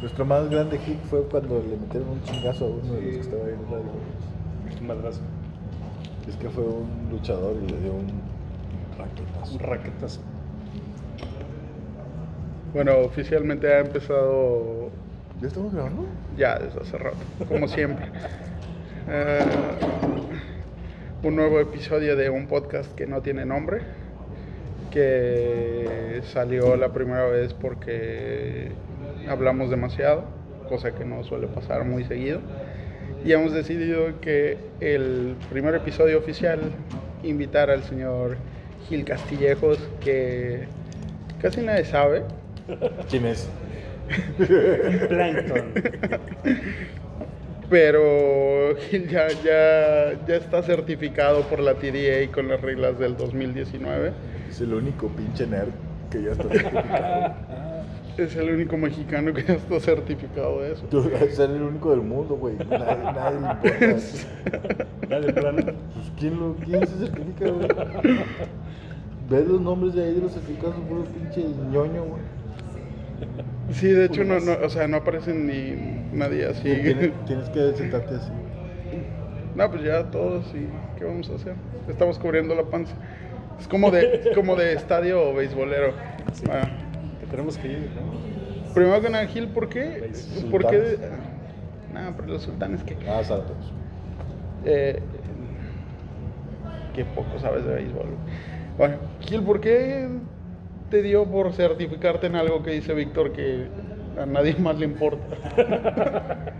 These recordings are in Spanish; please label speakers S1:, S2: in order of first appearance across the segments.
S1: Nuestro más grande hit fue cuando le metieron un chingazo a uno de los que estaba ahí en el radio.
S2: Un madrazo.
S1: Es que fue un luchador y le dio un raquetazo.
S2: Un raquetazo.
S3: Bueno, oficialmente ha empezado
S1: ¿Ya estamos grabando?
S3: ya desde hace rato, como siempre. Eh, un nuevo episodio de un podcast que no tiene nombre, que salió la primera vez porque hablamos demasiado, cosa que no suele pasar muy seguido. Y hemos decidido que el primer episodio oficial invitar al señor Gil Castillejos, que casi nadie sabe,
S1: ¿Quién es?
S2: Plankton.
S3: Pero Gil ya, ya, ya está certificado por la TDA con las reglas del 2019.
S1: Es el único pinche nerd que ya está certificado.
S3: Es el único mexicano que ya está certificado de eso.
S1: Tú eres el único del mundo, güey. Nadie, nadie le importa.
S2: Ya de plano.
S1: Pues, ¿quién, lo, ¿Quién se certifica, güey? Ves los nombres de ahí de los certificados, son puro pinche ñoño, güey.
S3: Sí, de hecho, no, no, o sea, no aparecen ni nadie así.
S1: Tienes, tienes que sentarte así.
S3: No, pues ya todos, y ¿qué vamos a hacer? Estamos cubriendo la panza. Es como de, es como de estadio beisbolero.
S2: Sí.
S3: Ah.
S2: Tenemos que ir, ¿no?
S3: Primero que nada, Gil, ¿por qué? ¿Por qué? Nada, pero los sultanes que...
S1: Ah, Santos.
S3: Eh, que poco sabes de béisbol. Bueno, Gil, ¿por qué te dio por certificarte en algo que dice Víctor que a nadie más le importa?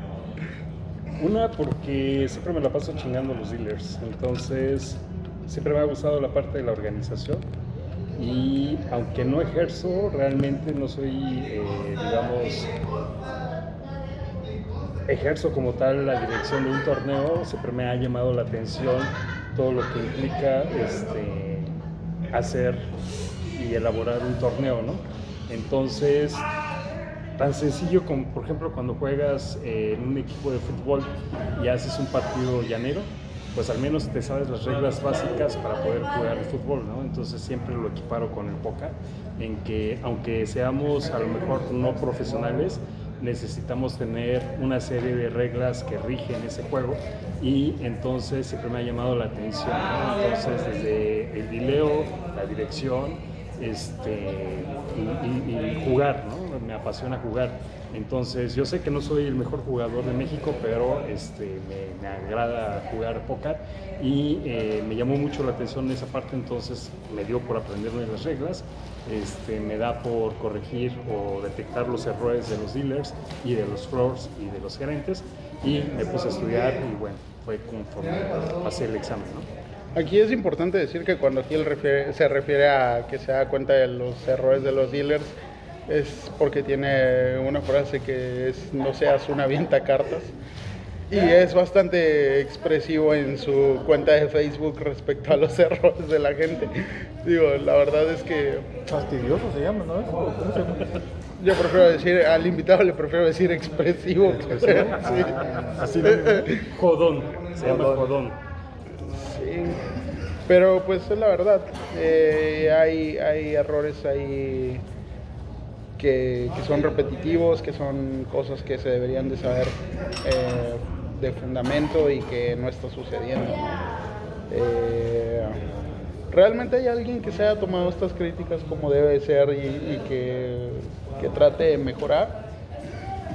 S2: Una, porque siempre me la paso chingando los dealers. Entonces, siempre me ha gustado la parte de la organización. Y aunque no ejerzo, realmente no soy, eh, digamos, ejerzo como tal la dirección de un torneo, siempre me ha llamado la atención todo lo que implica este, hacer y elaborar un torneo, ¿no? Entonces, tan sencillo como, por ejemplo, cuando juegas eh, en un equipo de fútbol y haces un partido llanero, pues al menos te sabes las reglas básicas para poder jugar el fútbol, ¿no? Entonces siempre lo equiparo con el póker, en que aunque seamos a lo mejor no profesionales, necesitamos tener una serie de reglas que rigen ese juego y entonces siempre me ha llamado la atención, ¿no? Entonces desde el dileo, la dirección, este, y, y- y jugar, ¿no? Me apasiona jugar. Entonces, yo sé que no soy el mejor jugador de México, pero este, me, me agrada jugar póker y eh, me llamó mucho la atención esa parte, entonces me dio por aprenderme las reglas, este, me da por corregir o detectar los errores de los dealers y de los floors y de los gerentes y me puse a estudiar y bueno, fue conforme pasé el examen, ¿no?
S3: Aquí es importante decir que cuando Gil refiere- se refiere a que se da cuenta de los errores de los dealers, es porque tiene una frase que es no seas una avienta cartas. Y es bastante expresivo en su cuenta de Facebook respecto a los errores de la gente. Digo, la verdad es que
S1: Fastidioso se llama, ¿no?
S3: Yo prefiero decir, al invitado le prefiero decir expresivo.
S1: ¿Expresivo?
S3: Sí.
S1: Ah, así lo
S2: Jodón, se llama
S1: Jodón.
S2: jodón.
S3: Sí, pero pues es la verdad. Eh, hay, hay errores ahí que, son repetitivos, que son cosas que se deberían de saber eh, de fundamento y que no está sucediendo. Eh, ¿Realmente hay alguien que se haya tomado estas críticas como debe ser y, y que, que trate de mejorar?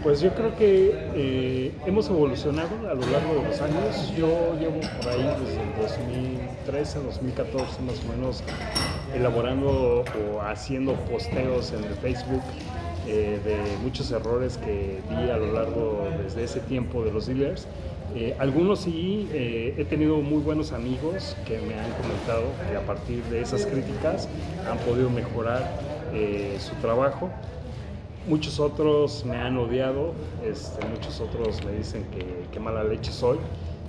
S2: Pues yo creo que eh, hemos evolucionado a lo largo de los años. Yo llevo por ahí desde el 2013, 2014 más o menos elaborando o haciendo posteos en el Facebook eh, de muchos errores que vi a lo largo desde ese tiempo de los dealers. Eh, algunos sí, he tenido muy buenos amigos que me han comentado que a partir de esas críticas han podido mejorar su trabajo. Muchos otros me han odiado, este, muchos otros me dicen que qué mala leche soy,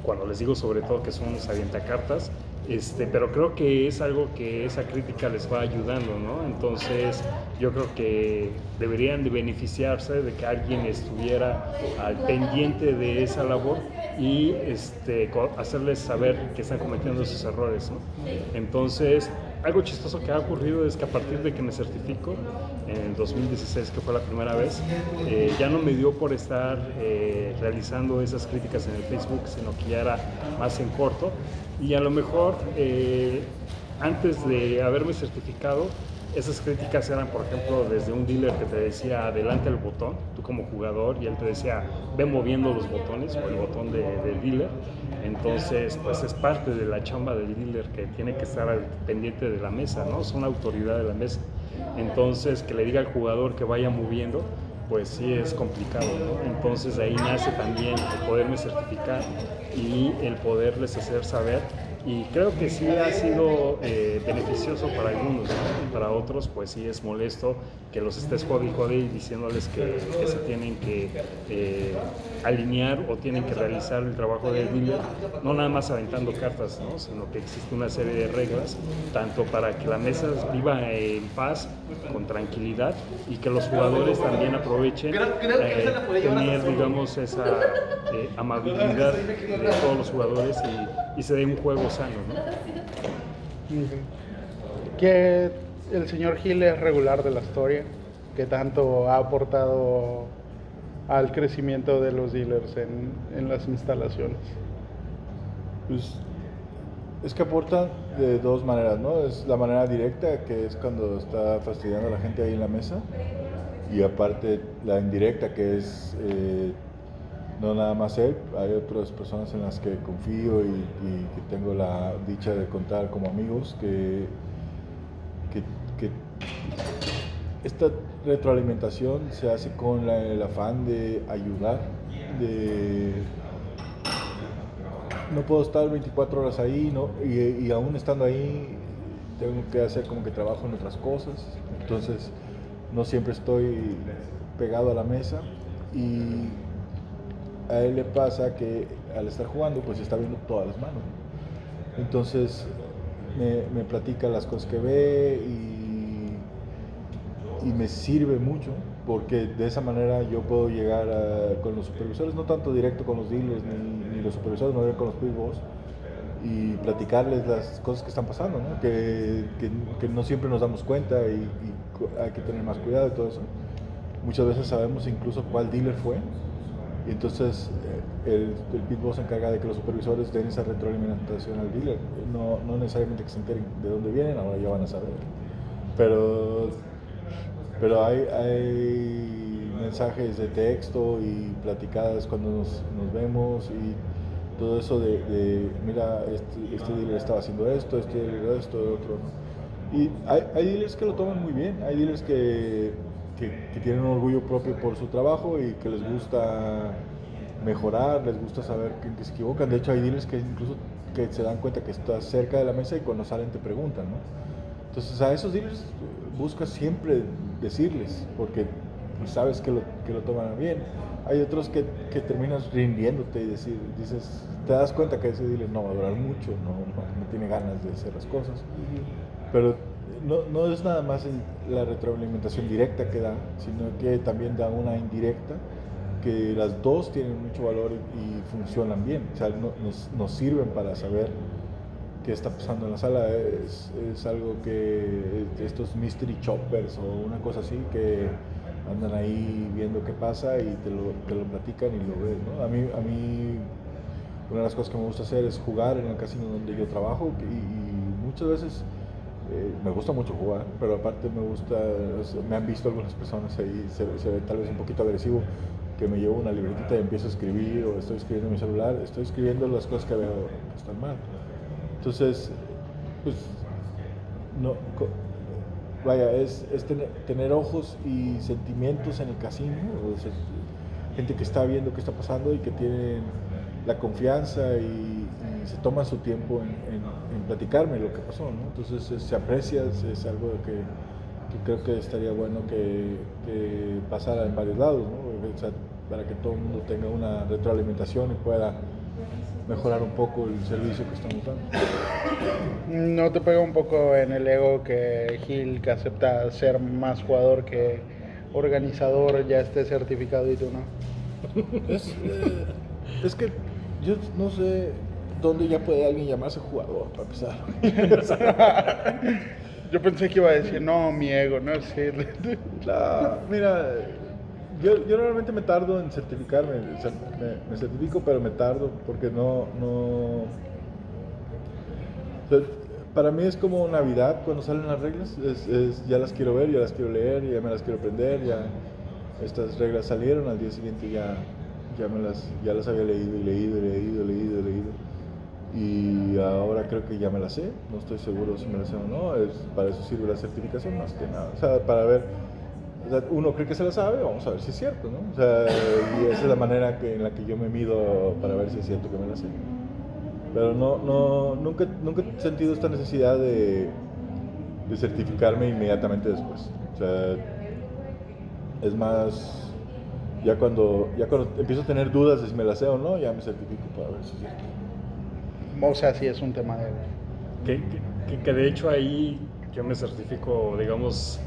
S2: cuando les digo sobre todo que son unos avientacartas, este, pero creo que es algo que esa crítica les va ayudando, ¿no? Entonces yo creo que deberían de beneficiarse de que alguien estuviera al pendiente de esa labor y este, hacerles saber que están cometiendo esos errores, ¿no? Entonces algo chistoso que ha ocurrido es que a partir de que me certifico, en el 2016, que fue la primera vez, eh, ya no me dio por estar eh, realizando esas críticas en el Facebook, sino que ya era más en corto. Y a lo mejor, eh, antes de haberme certificado, esas críticas eran, por ejemplo, desde un dealer que te decía adelante el botón, tú como jugador, y él te decía ve moviendo los botones o el botón de, del dealer. Entonces, pues es parte de la chamba del dealer que tiene que estar al pendiente de la mesa, ¿no? Son autoridad de la mesa. Entonces, que le diga al jugador que vaya moviendo, pues sí es complicado, ¿no? Entonces ahí nace también el poderme certificar y el poderles hacer saber y creo que sí ha sido eh, beneficioso para algunos, para otros pues sí es molesto que los estés jode y jode y diciéndoles que, que se tienen que eh, alinear o tienen que realizar el trabajo del dealer, no nada más aventando cartas, ¿no? sino que existe una serie de reglas, tanto para que la mesa viva en paz, con tranquilidad, y que los jugadores también aprovechen eh, tener, digamos, esa eh, amabilidad de todos los jugadores y, y se dé un juego sano. ¿no?
S3: Que el señor Gil es regular de la historia, que tanto ha aportado al crecimiento de los dealers en, en las instalaciones.
S1: Pues es que aporta de dos maneras, ¿no? Es la manera directa, que es cuando está fastidiando a la gente ahí en la mesa, y aparte la indirecta, que es eh, no nada más él, hay otras personas en las que confío y, que tengo la dicha de contar como amigos, que, que, esta retroalimentación se hace con el afán de ayudar, de no puedo estar 24 horas ahí, ¿no? y, y aún estando ahí tengo que hacer como que trabajo en otras cosas, entonces no siempre estoy pegado a la mesa y a él le pasa que al estar jugando pues está viendo todas las manos. ¿no? Entonces me, me platica las cosas que ve y, y me sirve mucho porque de esa manera yo puedo llegar a- con los supervisores, no tanto directo con los dealers ni, ni los supervisores, no directo con los big boss y platicarles las cosas que están pasando, ¿no? Que, que- que no siempre nos damos cuenta y, y hay que tener más cuidado y todo eso. Muchas veces sabemos incluso cuál dealer fue y entonces eh, el, el pit boss se encarga de que los supervisores den esa retroalimentación al dealer. No, no necesariamente que se enteren de dónde vienen, ahora ya van a saber. Pero, pero hay, hay mensajes de texto y platicadas cuando nos, nos vemos y todo eso de, de, mira, este, este dealer estaba haciendo esto, este dealer esto, otro. ¿no? Y hay, hay dealers que lo toman muy bien, hay dealers que, que, que tienen un orgullo propio por su trabajo y que les gusta mejorar, les gusta saber que, que se equivocan. De hecho, hay dealers que incluso que se dan cuenta que estás cerca de la mesa y cuando salen te preguntan, ¿no? Entonces a esos dealers buscas siempre decirles, porque sabes que lo, que lo toman bien. Hay otros que, que terminas rindiéndote y decir, dices, te das cuenta que ese dealer no va a durar mucho, no, no, no tiene ganas de hacer las cosas. Pero no, no es nada más la retroalimentación directa que da, sino que también da una indirecta, que las dos tienen mucho valor y, funcionan bien. O sea, no- nos, nos sirven para saber qué está pasando en la sala. Es, es algo que estos mystery choppers o una cosa así que andan ahí viendo qué pasa y te lo, te lo platican y lo ves. ¿no? A, mí, a mí una de las cosas que me gusta hacer es jugar en el casino donde yo trabajo y muchas veces eh, me gusta mucho jugar, pero aparte me gusta, me han visto algunas personas ahí, se, se ve tal vez un poquito agresivo, que me llevo una libretita y empiezo a escribir o estoy escribiendo en mi celular, estoy escribiendo las cosas que veo que están mal. Entonces, pues, no, vaya, es, es tener, tener ojos y sentimientos en el casino, gente que está viendo qué está pasando y que tienen la confianza y, se toman su tiempo en platicarme lo que pasó, ¿no? Entonces eh, se aprecia, es, es algo que, que creo que estaría bueno que, que pasara en varios lados, ¿no? O sea, para que todo el mundo tenga una retroalimentación y pueda mejorar un poco el servicio que estamos dando.
S3: ¿No te pega un poco en el ego que Gil, que acepta ser más jugador que organizador, ya esté certificado y tú no?
S1: Es, eh, es que yo no sé, ¿dónde ya puede alguien llamarse jugador para empezar?
S3: Yo pensé que iba a decir, no, mi ego, no sé.
S1: No, mira, yo, yo normalmente me tardo en certificarme, o sea, me, me certifico, pero me tardo porque no, no, o sea, para mí es como Navidad cuando salen las reglas, es, es- ya las quiero ver, ya las quiero leer, ya me las quiero aprender, ya estas reglas salieron, al día siguiente ya, ya, me las, ya las había leído y leído y leído y leído y leído. Y ahora creo que ya me las sé, no estoy seguro si me las sé o no, es, para eso sirve la certificación más que nada, o sea, para ver, uno cree que se la sabe, vamos a ver si es cierto, ¿no? O sea, y esa es la manera que, en la que yo me mido para ver si es cierto que me la sé. Pero no, no, nunca, nunca he sentido esta necesidad de, de certificarme inmediatamente después. O sea, es más, ya cuando, ya cuando empiezo a tener dudas de si me la sé o no, ya me certifico para ver si es cierto.
S3: O sea, sí es un tema de...
S2: Que, que- que de hecho ahí yo me certifico, digamos,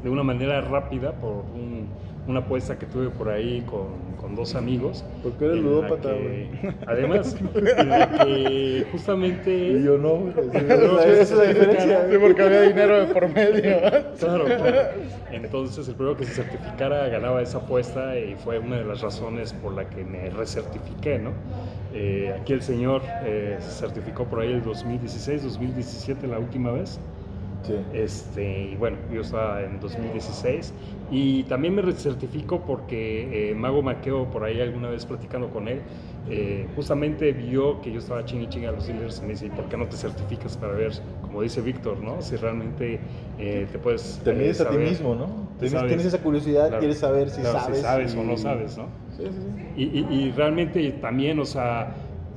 S2: de una manera rápida por un- una apuesta que tuve por ahí con, con dos amigos.
S1: Porque eres ludópata, güey.
S2: Además, en la que justamente...
S1: Y yo no, güey. esa es la diferencia.
S3: Sí, porque había dinero de por medio.
S2: Claro, claro. Entonces el primero que se certificara ganaba esa apuesta y fue una de las razones por la que me recertifiqué, ¿no? Eh, aquí el señor eh, se certificó por ahí el 2016, 2017 la última vez.
S1: Sí.
S2: Este, y bueno, yo estaba en 2016 y también me recertifico porque eh, Mago Maqueo, por ahí alguna vez platicando con él, eh, justamente vio que yo estaba ching y ching a los dealers y me dice, "¿Y ¿por qué no te certificas para ver, como dice Víctor, ¿no? si realmente eh, te puedes...
S1: Te
S2: eh,
S1: mides a ti
S2: saber-
S1: mismo, ¿no? Tienes, tienes esa curiosidad,
S2: Claro,
S1: quieres saber si
S2: claro,
S1: sabes.
S2: si sabes o
S1: y-
S2: no sabes, ¿no?
S1: Sí, sí, sí.
S2: Y, y- y realmente también, o sea,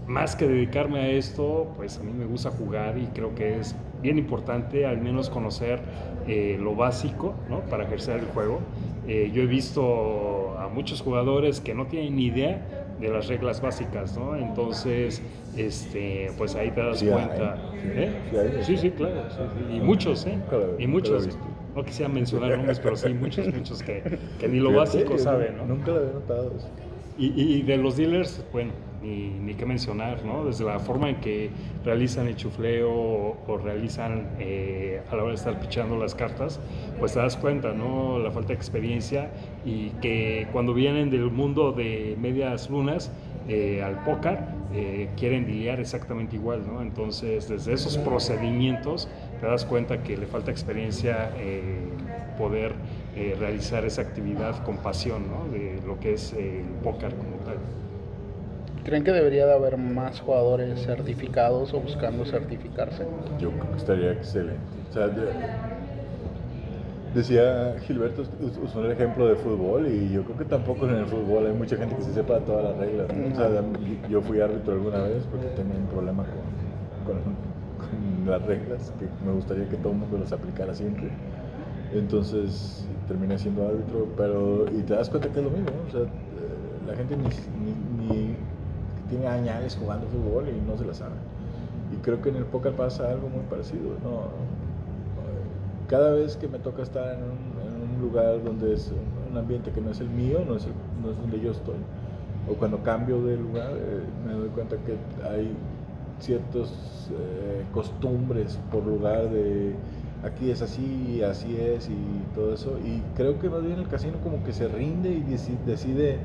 S2: más que dedicarme a esto, pues a mí me gusta jugar y creo que es bien importante al menos conocer eh, lo básico, ¿no? Para ejercer el juego. Eh, yo he visto a muchos jugadores que no tienen ni idea de las reglas básicas, ¿no? Entonces, este, pues ahí te das
S1: Sí
S2: cuenta.
S1: sí,
S2: ¿eh?
S1: sí.
S2: Sí, claro. sí, sí. Y muchos, ¿eh? Y muchos. No quisiera mencionar nombres, pero sí, muchos, muchos que, que ni lo básico saben, ¿no?
S1: Nunca lo había notado.
S2: Y, y- de los dealers, bueno, ni, ni qué mencionar, ¿no? Desde la forma en que realizan el chufleo o, realizan eh, a la hora de estar pichando las cartas, pues te das cuenta, ¿no? La falta de experiencia y que cuando vienen del mundo de medias lunas eh, al póker, eh, quieren dilear exactamente igual, ¿no? Entonces, desde esos procedimientos te das cuenta que le falta experiencia eh, poder eh, realizar esa actividad con pasión, ¿no? De lo que es eh, el póker como tal.
S3: ¿Creen que debería de haber más jugadores certificados o buscando certificarse?
S1: Yo creo que estaría excelente. O sea, de- decía Gilberto, us- usó el ejemplo de fútbol y yo creo que tampoco en el fútbol hay mucha gente que se sepa todas las reglas. ¿no? O sea, yo fui árbitro alguna vez porque tenía un problema con, con- con las reglas, que me gustaría que todo el mundo las aplicara siempre. Entonces terminé siendo árbitro, pero y te das cuenta que es lo mismo, ¿no? o sea, eh, la gente ni, ni- ni tiene años jugando fútbol y no se la sabe. Y creo que en el póker pasa algo muy parecido. ¿no? Cada vez que me toca estar en un, en un lugar donde es un ambiente que no es el mío, no es, el- no es donde yo estoy, o cuando cambio de lugar, eh, me doy cuenta que hay ciertas eh, costumbres por lugar de aquí es así, así es y todo eso. Y creo que más bien el casino como que se rinde y deci- decide,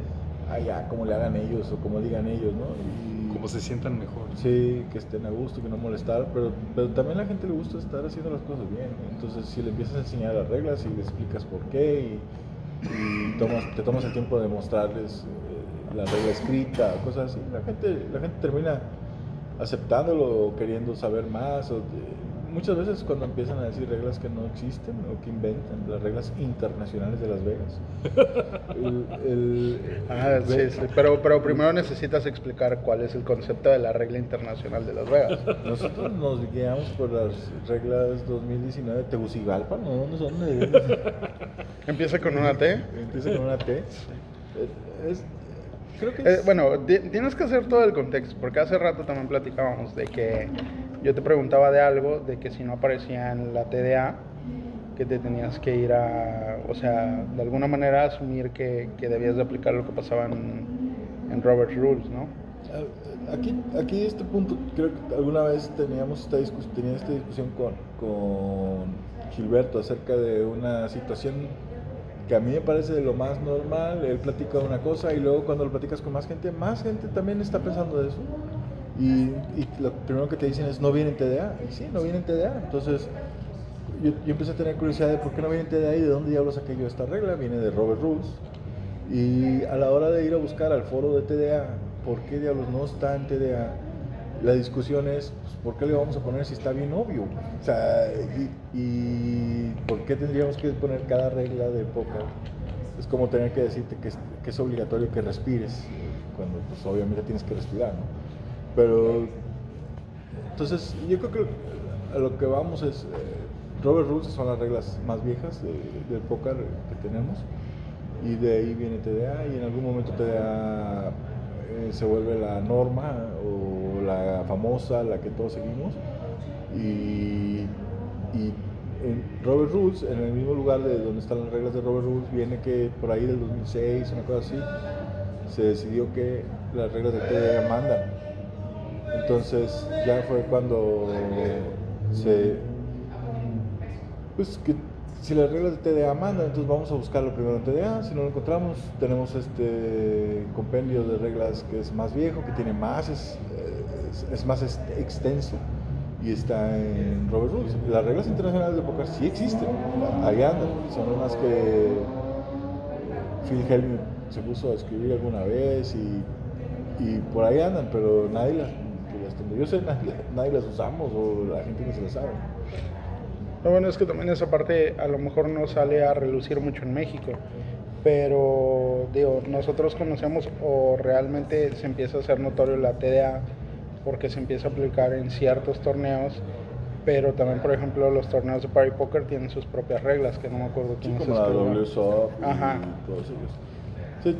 S1: ah, ya, como le hagan ellos o como digan ellos, ¿no? Y,
S2: Como se sientan mejor.
S1: Sí, que estén a gusto, que no molestar, pero, pero también a la gente le gusta estar haciendo las cosas bien. Entonces, si le empiezas a enseñar las reglas y le explicas por qué y, y tomas, te tomas el tiempo de mostrarles eh, la regla escrita, cosas así, la gente, la gente termina aceptándolo o queriendo saber más. O, de- muchas veces cuando empiezan a decir reglas que no existen o que inventan, las reglas internacionales de Las Vegas. El- el-
S3: Ah, sí, sí. Pero, pero primero necesitas explicar cuál es el concepto de la regla internacional de Las Vegas.
S1: Nosotros nos guiamos por las reglas 2019 de Tegucigalpa, ¿no? ¿Dónde son?
S3: Empieza con una T.
S1: Empieza con una T. Es- creo que
S3: Eh,
S1: es-
S3: bueno, ti- tienes que hacer todo el contexto, porque hace rato también platicábamos de que yo te preguntaba de algo, de que si no aparecía en la TDA, que te tenías que ir a, o sea, de alguna manera asumir que, que debías de aplicar lo que pasaba en, en Robert's Rules, ¿no?
S1: Ah, aquí, aquí este punto, creo que alguna vez teníamos esta esta discusión con, con Gilberto acerca de una situación que a mí me parece de lo más normal, él platica una cosa y luego cuando lo platicas con más gente, más gente también está pensando de eso. Y, lo primero que te dicen es, no viene en TDA. Y sí, no viene en TDA. Entonces, yo, empecé a tener curiosidad de por qué no viene en TDA y de dónde diablos saqué yo esta regla. Viene de Robert Rules. Y a la hora de ir a buscar al foro de TDA, ¿por qué diablos no está en TDA? La discusión es, pues, ¿por qué le vamos a poner si está bien obvio? O sea, y, ¿por qué tendríamos que poner cada regla de póker? Es como tener que decirte que es, que es obligatorio que respires, cuando pues obviamente tienes que respirar, ¿no? Pero, entonces, yo creo que a lo que vamos es, eh, Robert Rules son las reglas más viejas de, del póker que tenemos, y de ahí viene TDA, y en algún momento TDA eh, se vuelve la norma o la famosa, la que todos seguimos, y, y en Robert Rules, en el mismo lugar de donde están las reglas de Robert Rules, viene que por ahí del 2006, una cosa así, se decidió que las reglas de TDA mandan. Entonces ya fue cuando se... Pues que si las reglas de TDA mandan, entonces vamos a buscarlo primero en TDA. Si no lo encontramos, tenemos este compendio de reglas que es más viejo, que tiene más, es, es, más extenso y está en Robert Rules. Las reglas internacionales de póker sí existen, ahí andan, son unas que Phil Helmy se puso a escribir alguna vez y, y por ahí andan, pero nadie las, yo sé, nadie, nadie, las usamos o la gente no se las sabe.
S3: Lo bueno es que también esa parte a lo mejor no sale a relucir mucho en México, pero digo, nosotros conocemos o realmente se empieza a hacer notorio la TDA porque se empieza a aplicar en ciertos torneos, pero también, por ejemplo, los torneos de Party Poker tienen sus propias reglas, que no me acuerdo quién
S1: sí, como la WSOP
S3: Ajá.
S1: y todos ellos. Sí,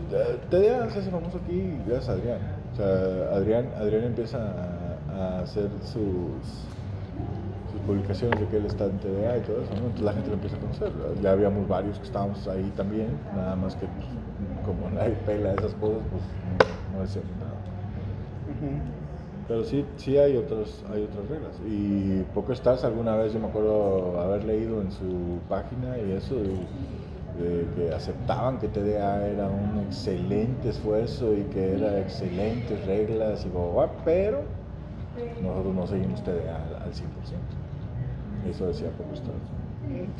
S1: TDA se hace famoso aquí gracias a Adrián. Sea, Adrián, Adrián empieza a, a hacer sus, sus, publicaciones de que él está en TDA y todo eso, ¿no? Entonces la gente lo empieza a conocer. Ya habíamos varios que estábamos ahí también, nada más que pues, como nadie pela esas cosas, pues no, no decíamos nada. Uh -huh. Pero sí, sí hay, otros, hay otras reglas. Y PokerStars alguna vez yo me acuerdo haber leído en su página y eso, de, que aceptaban que TDA era un excelente esfuerzo y que eran excelentes reglas y bla, pero nosotros no seguimos TDA al, al 100%. Eso decía PokerStars.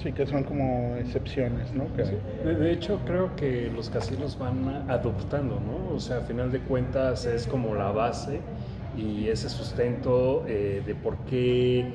S3: Sí, que son como excepciones, ¿no? Que...
S2: Sí. De, de, hecho, creo que los casinos van adoptando, ¿no? O sea, a final de cuentas es como la base y ese sustento eh, de por qué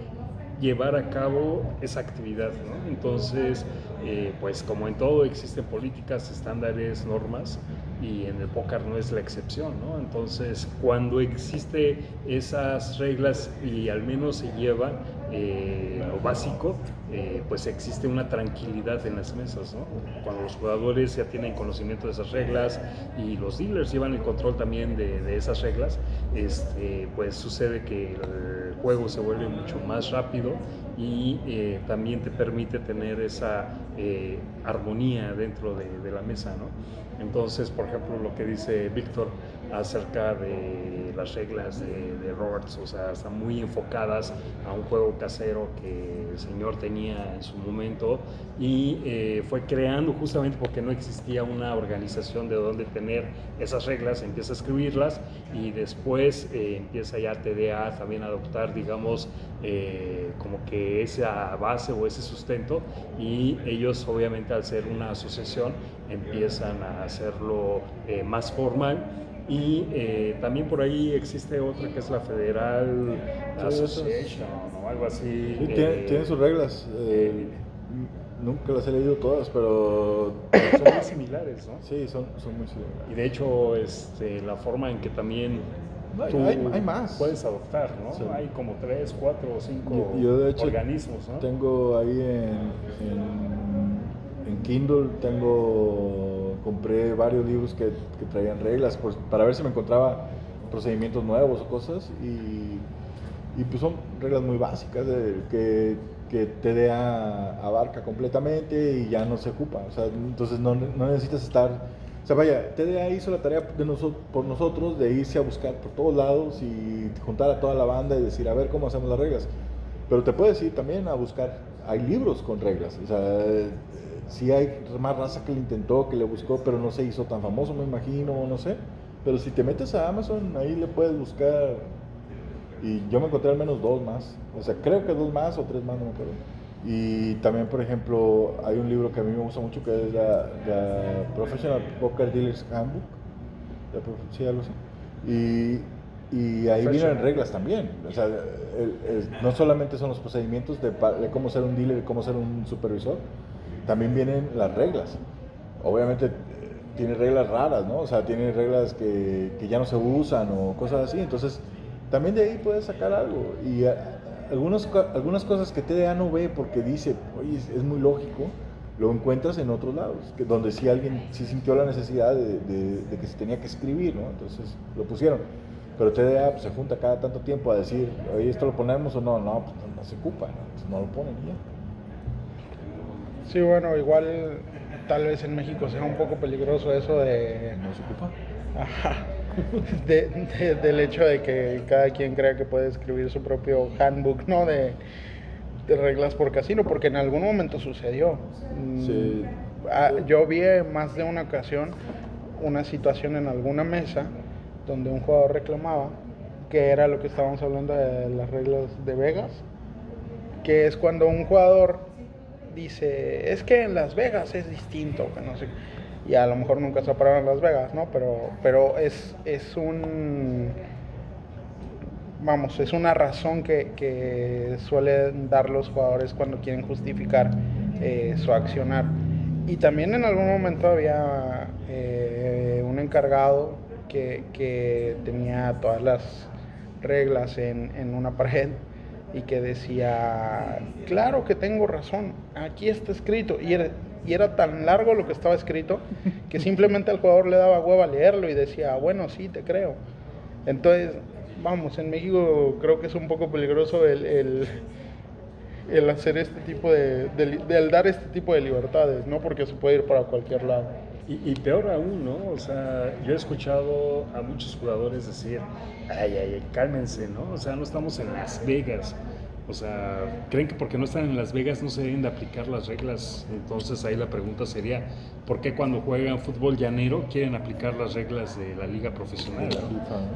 S2: llevar a cabo esa actividad. Entonces, eh, pues como en todo existen políticas, estándares, normas y en el póker no es la excepción. ¿no? Entonces, cuando existe esas reglas y al menos se lleva eh, lo básico, eh, pues existe una tranquilidad en las mesas. Cuando los jugadores ya tienen conocimiento de esas reglas y los dealers llevan el control también de, esas reglas, este, pues sucede que el juego se vuelve mucho más rápido y eh, también te permite tener esa eh, armonía dentro de, la mesa. Entonces, por ejemplo, lo que dice Víctor acerca de las reglas de, Roberts, o sea, están muy enfocadas a un juego casero que el señor tenía en su momento y eh, fue creando justamente porque no existía una organización de donde tener esas reglas, empieza a escribirlas y después eh, empieza ya TDA también a adoptar, digamos, eh, como que esa base o ese sustento y ellos obviamente al ser una asociación empiezan a hacerlo más formal y eh, también por ahí existe otra que es la Federal Association o algo así.
S1: Sí, tiene, tiene, sus reglas. Eh, nunca las he leído todas, pero
S2: son muy similares, ¿no?
S1: Sí, son, son muy similares.
S2: Y de hecho, este, la forma en que también
S1: no, tú hay, hay, más.
S2: puedes adoptar, ¿no? Sí. Hay como tres, cuatro o cinco
S1: yo, yo de hecho,
S2: organismos, ¿no?
S1: Tengo ahí en, en, en Kindle, tengo, compré varios libros que, que traían reglas pues, para ver si me encontraba procedimientos nuevos o cosas y, y pues son reglas muy básicas de, que, que TDA abarca completamente y ya no se ocupa. O sea, entonces no, no necesitas estar O sea, vaya, TDA hizo la tarea de nosotros, por nosotros de irse a buscar por todos lados y juntar a toda la banda y decir, a ver cómo hacemos las reglas. Pero te puedes ir también a buscar, hay libros con reglas. O sea, sí hay más raza que le intentó, que le buscó, pero no se hizo tan famoso, me imagino, no sé. Pero si te metes a Amazon, ahí le puedes buscar. Y yo me encontré al menos dos más. O sea, creo que dos más o tres más, no me acuerdo. Y también, por ejemplo, hay un libro que a mí me gusta mucho que es la, Professional Poker Dealers Handbook. Sí, algo así. Y, y ahí vienen reglas también. O sea, no solamente son los procedimientos de, de, cómo ser un dealer cómo ser un supervisor, también vienen las reglas. Obviamente tiene reglas raras, ¿no? O sea, tiene reglas que, que ya no se usan o cosas así. Entonces, también de ahí puedes sacar algo. Y algunos, algunas cosas que TDA no ve porque dice, oye, es, muy lógico, lo encuentras en otros lados, que, donde sí alguien sí sintió la necesidad de, que se tenía que escribir, ¿no? Entonces lo pusieron. Pero TDA pues, se junta cada tanto tiempo a decir, oye, ¿esto lo ponemos o no? No, pues no, se ocupa, ¿no? no lo ponen ya.
S3: Sí, bueno, igual tal vez en México sea un poco peligroso eso de...
S1: No se ocupa.
S3: Ajá de, del hecho de que cada quien crea que puede escribir su propio handbook, ¿no? De, reglas por casino, porque en algún momento sucedió. Mm, ah, yo vi más de una ocasión una situación en alguna mesa donde un jugador reclamaba que era lo que estábamos hablando de las reglas de Vegas, que es cuando un jugador dice, es que en Las Vegas es distinto, que no sé y a lo mejor nunca se ha parado en Las Vegas, ¿no? Pero, pero es, es un, vamos, es una razón que, que suelen dar los jugadores cuando quieren justificar eh, su accionar. Y también en algún momento había eh, un encargado que, que, tenía todas las reglas en, en una pared y que decía, claro que tengo razón, aquí está escrito. Y era, y era tan largo lo que estaba escrito que simplemente al jugador le daba hueva leerlo y decía, bueno, sí, te creo. Entonces, vamos, en México creo que es un poco peligroso el, el, hacer este tipo de, de, dar este tipo de libertades, ¿no? Porque se puede ir para cualquier lado.
S2: Y, y, peor aún, ¿no? O sea, yo he escuchado a muchos jugadores decir, ay, ay, ay, cálmense, ¿no? O sea, no estamos en Las Vegas. O sea, ¿creen que porque no están en Las Vegas no se deben de aplicar las reglas? Entonces ahí la pregunta sería, ¿por qué cuando juegan fútbol llanero quieren aplicar las reglas de la liga profesional?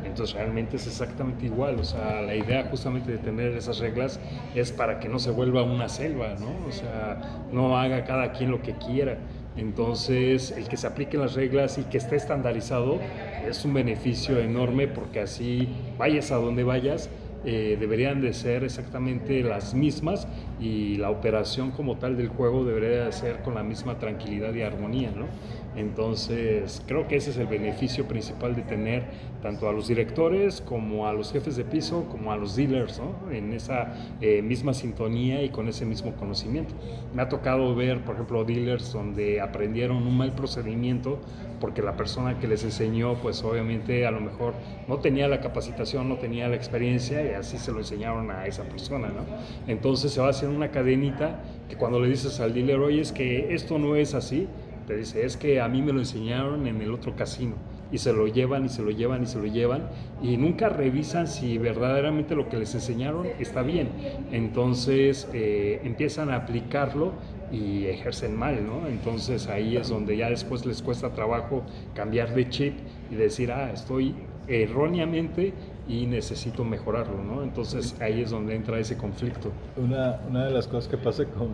S2: Entonces realmente es exactamente igual. O sea, la idea justamente de tener esas reglas es para que no se vuelva una selva, ¿no? O sea, no haga cada quien lo que quiera. Entonces, el que se apliquen las reglas y que esté estandarizado es un beneficio enorme porque así vayas a donde vayas, eh, deberían de ser exactamente las mismas y la operación como tal del juego debería de ser con la misma tranquilidad y armonía, ¿no? Entonces, creo que ese es el beneficio principal de tener tanto a los directores como a los jefes de piso, como a los dealers, ¿no? En esa eh, misma sintonía y con ese mismo conocimiento. Me ha tocado ver, por ejemplo, dealers donde aprendieron un mal procedimiento porque la persona que les enseñó, pues obviamente a lo mejor no tenía la capacitación, no tenía la experiencia y así se lo enseñaron a esa persona, ¿no? Entonces se va hacer una cadenita que cuando le dices al dealer, oye, es que esto no es así, te dice, es que a mí me lo enseñaron en el otro casino. Y se lo llevan y se lo llevan y se lo llevan y nunca revisan si verdaderamente lo que les enseñaron está bien. Entonces eh, empiezan a aplicarlo y ejercen mal, ¿no? Entonces ahí es donde ya después les cuesta trabajo cambiar de chip y decir, ah, estoy erróneamente y necesito mejorarlo, ¿no? Entonces ahí es donde entra ese conflicto.
S1: Una, una de las cosas que pasa con,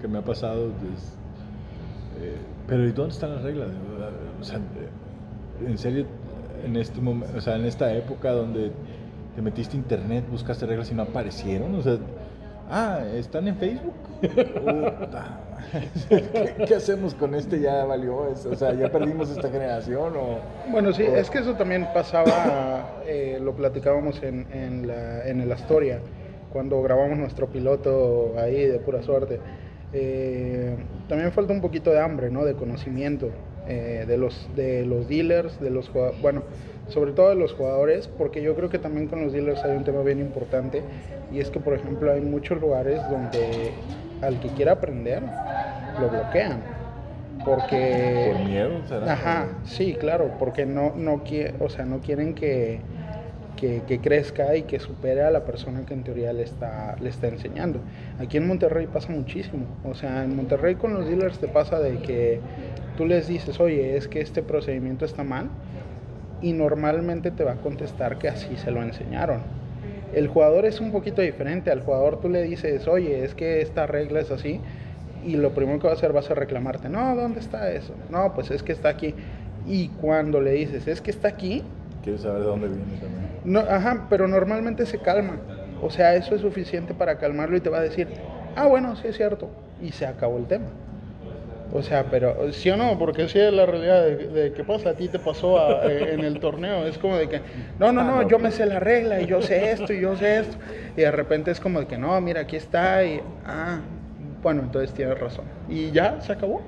S1: que me ha pasado es eh, pero ¿y dónde están las reglas? O sea, en serio, en este momento, o sea, en esta época donde te metiste a internet, buscaste reglas y no aparecieron, o sea, ah, ¿están en Facebook? ¿Qué, hacemos con este? Ya valió eso, o sea, ya perdimos esta generación o...
S3: Bueno, sí, es que eso también pasaba, eh, lo platicábamos en, en, la, en el Astoria, cuando grabamos nuestro piloto ahí de pura suerte. Eh, también falta un poquito de hambre, ¿no? De conocimiento eh, de, los, de los dealers, de los bueno, sobre todo de los jugadores, porque yo creo que también con los dealers hay un tema bien importante y es que, por ejemplo, hay muchos lugares donde al que quiera aprender lo bloquean. porque
S1: ¿Por miedo? ¿Será?
S3: Ajá, sí, claro, porque no, no, o sea, no quieren que, que, crezca y que supere a la persona que en teoría le está, le está enseñando. Aquí en Monterrey pasa muchísimo. O sea, en Monterrey con los dealers te pasa de que tú les dices, oye, es que este procedimiento está mal y normalmente te va a contestar que así se lo enseñaron. El jugador es un poquito diferente. Al jugador tú le dices, oye, es que esta regla es así. Y lo primero que va a hacer va a ser reclamarte, no, ¿dónde está eso? No, pues es que está aquí. Y cuando le dices, es que está aquí,
S1: Quieres saber de dónde viene también.
S3: No, ajá, pero normalmente se calma. O sea, eso es suficiente para calmarlo y te va a decir, ah, bueno, sí es cierto. Y se acabó el tema. O sea, pero sí o no, porque sí es la realidad de, de qué pasa, a ti te pasó a- eh, en el torneo. Es como de que, no, no, no, yo me sé la regla y yo sé esto y yo sé esto. Y de repente es como de que, no, mira, aquí está y, ah, bueno, entonces tienes razón. Y ya, se acabó.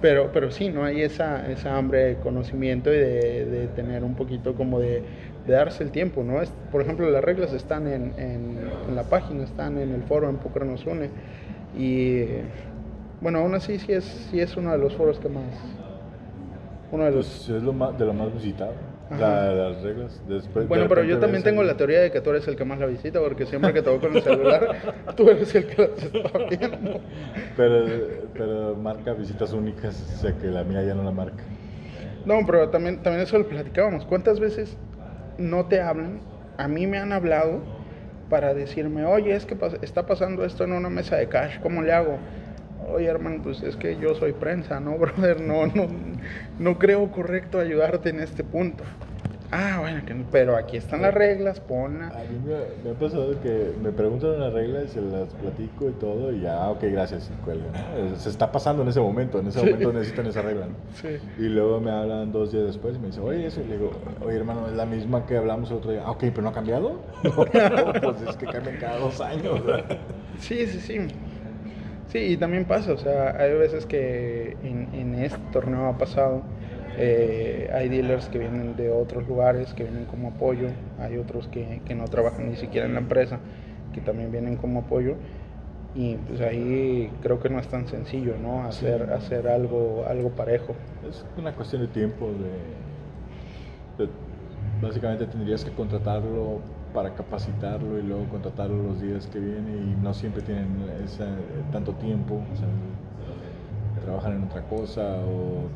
S3: Pero, pero sí, no hay esa, esa hambre de conocimiento y de, de tener un poquito como de, de darse el tiempo, ¿no? Es, por ejemplo, las reglas están en, en, en la página, están en el foro en Poker Nos Une. Y bueno, aún así sí es, sí es uno de los foros que más... Uno de los...
S1: Pues es lo más, de lo más visitado. La- las reglas. Después,
S3: bueno,
S1: de
S3: pero yo también tengo la teoría de que tú eres el que más la visita, porque siempre que te voy con el celular, tú eres el que las está viendo.
S1: Pero, pero marca visitas únicas, o sea que la mía ya no la marca.
S3: No, pero también, también eso lo platicábamos. ¿Cuántas veces no te hablan? A mí me han hablado para decirme, oye, es que está pasando esto en una mesa de cash, ¿cómo le hago? Oye, hermano, pues es que yo soy prensa, ¿no, brother? No, no, no creo correcto ayudarte en este punto. Ah, bueno, que no- pero aquí están las reglas, ponla.
S1: A mí me, me ha pasado que me preguntan una regla y se las platico y todo y ya, ok, gracias, y cuelgan, ¿no? Se está pasando en ese momento, en ese
S3: Sí.
S1: momento necesitan esa regla, ¿no?
S3: Sí.
S1: Y luego me hablan dos días después y me dicen, oye, eso, y le digo, oye, hermano, es la misma que hablamos el otro día. Ah, ok, pero no ha cambiado. No, pues es que cambian cada dos años.
S3: Sí, sí, sí. Sí, y también pasa, o sea, hay veces que en, en este torneo ha pasado, eh, hay dealers que vienen de otros lugares, que vienen como apoyo, hay otros que, que no trabajan ni siquiera en la empresa, que también vienen como apoyo, y pues ahí creo que no es tan sencillo, ¿no? Hacer, hacer algo, algo parejo.
S1: Es una cuestión de tiempo, de, de- básicamente tendrías que contratarlo para capacitarlo y luego contratarlo los días que viene y no siempre tienen esa- tanto tiempo, o sea, trabajan en otra cosa o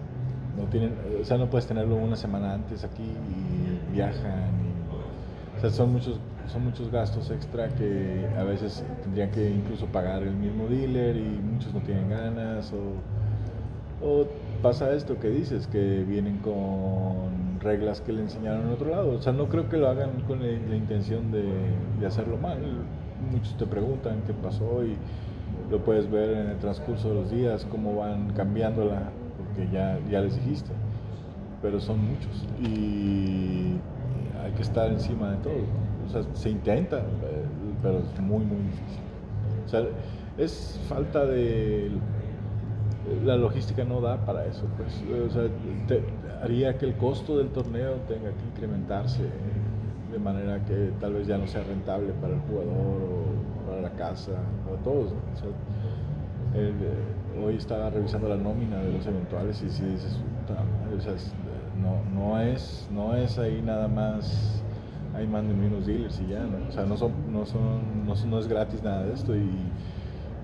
S1: no tienen, o sea, no puedes tenerlo una semana antes aquí y viajan y, o sea, son muchos son muchos gastos extra que a veces tendrían que incluso pagar el mismo dealer y muchos no tienen ganas o pasa esto que dices, que vienen con reglas que le enseñaron en otro lado. O sea, no creo que lo hagan con la, la intención de, de hacerlo mal. Muchos te preguntan qué pasó y lo puedes ver en el transcurso de los días, cómo van cambiándola, porque ya, ya les dijiste. Pero son muchos y hay que estar encima de todo. O sea, se intenta, eh, pero es muy, muy difícil. O sea, es falta de la logística no da para eso, pues, o sea, haría que el costo del torneo tenga que incrementarse de manera que tal vez ya no sea rentable para el jugador o para la casa, para todos. O sea, el, eh, hoy estaba revisando la nómina de los eventuales y si dices, o sea, es- no, no, es, no es ahí nada más, hay más de menos dealers y ya, ¿no? O sea, no, son, no, son, no, es gratis nada de esto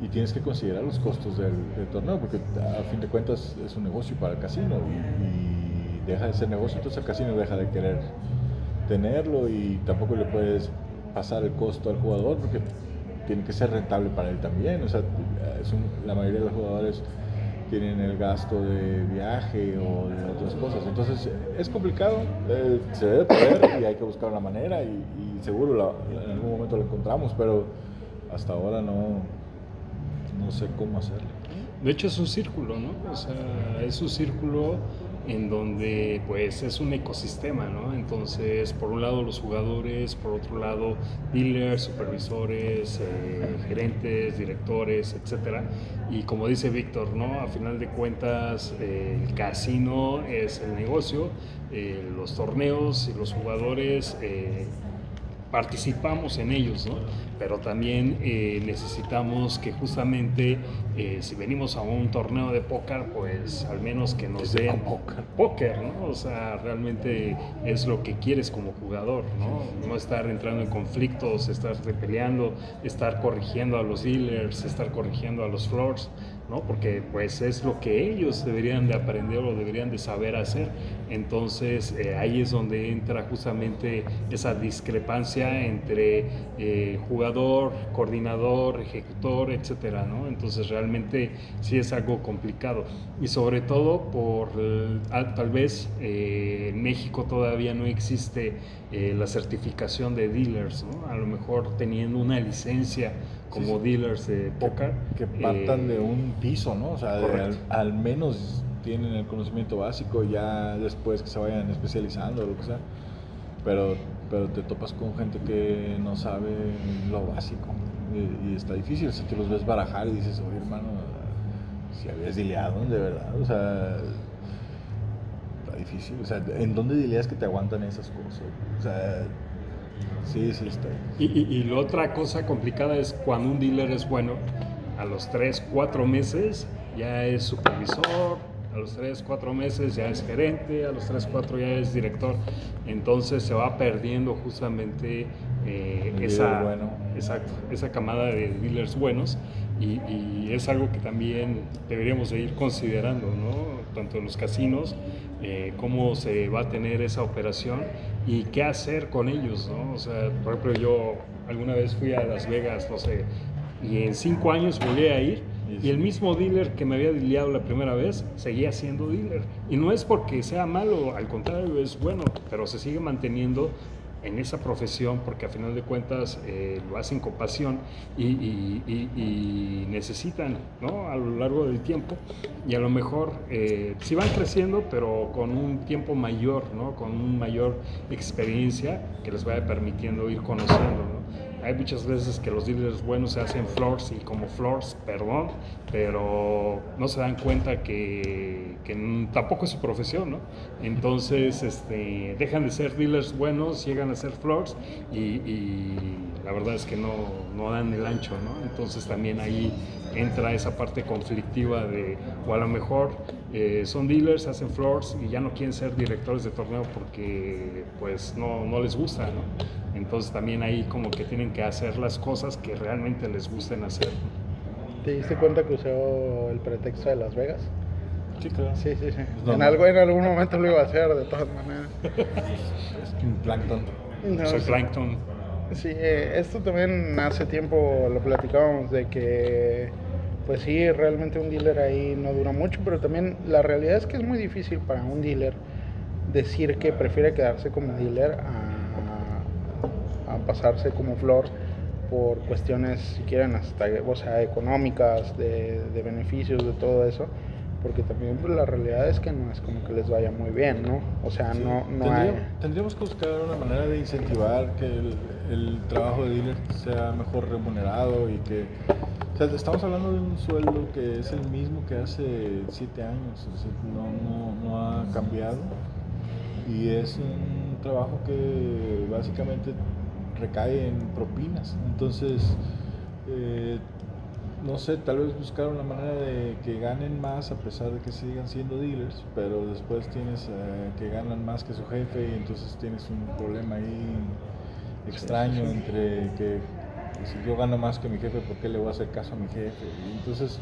S1: y tienes que considerar los costos del, del torneo, porque a fin de cuentas es un negocio para el casino y, y deja de ser negocio, entonces el casino deja de querer tenerlo y tampoco le puedes pasar el costo al jugador porque tiene que ser rentable para él también. O sea, es un- la mayoría de los jugadores tienen el gasto de viaje o de otras cosas. Entonces es complicado, eh, se debe poder y hay que buscar una manera y, y seguro en algún momento lo encontramos, pero hasta ahora no, no sé cómo hacerlo.
S2: De hecho es un círculo, ¿no? O sea, es un círculo en donde pues es un ecosistema, ¿no? Entonces, por un lado los jugadores, por otro lado dealers, supervisores, eh, gerentes, directores, etcétera. Y como dice Víctor, ¿no? A final de cuentas eh, el casino es el negocio, eh, los torneos y los jugadores eh, participamos en ellos, ¿no? Pero también eh, necesitamos que justamente eh, si venimos a un torneo de póker, pues al menos que nos den póker, ¿no? O sea, realmente es lo que quieres como jugador, ¿no? No estar entrando en conflictos, estar peleando, estar corrigiendo a los dealers, estar corrigiendo a los floors. ¿No? Porque pues es lo que ellos deberían de aprender o deberían de saber hacer. Entonces eh, ahí es donde entra justamente esa discrepancia entre eh, jugador, coordinador, ejecutor, etcétera, ¿no? Entonces realmente sí es algo complicado y sobre todo por tal vez eh, en México todavía no existe la certificación de dealers, ¿no? A lo mejor teniendo una licencia como dealers de póker.
S1: Que, partan de un piso, ¿no? O sea, al, menos tienen el conocimiento básico, ya después que se vayan especializando o lo que sea. Pero, pero te topas con gente que no sabe lo básico y, está difícil. O sea, te los ves barajar y dices, oye, hermano, si habías dileado, de verdad, o sea, está difícil. O sea, ¿en dónde dileas que te aguantan esas cosas? O sea, Sí, sí, está.
S2: Y, y, la otra cosa complicada es cuando un dealer es bueno, a los 3, 4 meses ya es supervisor, a los 3, 4 meses ya es gerente, a los 3, 4 ya es director. Entonces se va perdiendo justamente eh, esa, bueno. exacto, esa camada de dealers buenos y, y, es algo que también deberíamos de ir considerando, ¿no? tanto en los casinos, eh, cómo se va a tener esa operación y qué hacer con ellos, ¿no? O sea, por ejemplo, yo alguna vez fui a Las Vegas, no sé, y en cinco años volví a ir y el mismo dealer que me había liado la primera vez seguía siendo dealer. Y no es porque sea malo, al contrario, es bueno, pero se sigue manteniendo en esa profesión porque a final de cuentas eh, lo hacen con pasión y, necesitan ¿no? a lo largo del tiempo y a lo mejor eh, sí van creciendo pero con un tiempo mayor, ¿no? con una mayor experiencia que les vaya permitiendo ir conociendo. ¿no? Hay muchas veces que los dealers buenos se hacen floors y como floors, perdón, pero no se dan cuenta que, tampoco es su profesión, ¿no? Entonces, este, dejan de ser dealers buenos, llegan a ser floors y, la verdad es que no, no, dan el ancho, ¿no? Entonces también ahí entra esa parte conflictiva de, o a lo mejor eh, son dealers, hacen floors y ya no quieren ser directores de torneo porque pues no, no les gusta, ¿no? Entonces también ahí como que tienen que hacer las cosas que realmente les gusten hacer.
S3: ¿Te diste cuenta que usó el pretexto de Las Vegas?
S1: Sí, claro.
S3: Sí, sí, sí. en, algo, en algún momento lo iba a hacer, de todas maneras.
S1: es un plancton.
S2: Soy plancton.
S3: Sí, eh, esto también hace tiempo lo platicábamos de que, pues sí, realmente un dealer ahí no dura mucho, pero también la realidad es que es muy difícil para un dealer decir que prefiere quedarse como dealer a pasarse como flor por cuestiones, si quieren, hasta o sea, económicas, de, beneficios, de todo eso, porque también pues, la realidad es que no es como que les vaya muy bien, ¿no? O sea, no, no hay...
S1: Tendríamos que buscar una manera de incentivar que el, trabajo de dealer sea mejor remunerado y que... O sea, estamos hablando de un sueldo que es el mismo que hace siete años, no, no, no ha cambiado y es un trabajo que básicamente recae en propinas. Entonces, eh, no sé, tal vez buscar una manera de que ganen más a pesar de que sigan siendo dealers, pero después tienes eh, que ganan más que su jefe y entonces tienes un problema ahí extraño entre que si yo gano más que mi jefe, ¿por qué le voy a hacer caso a mi jefe? Y entonces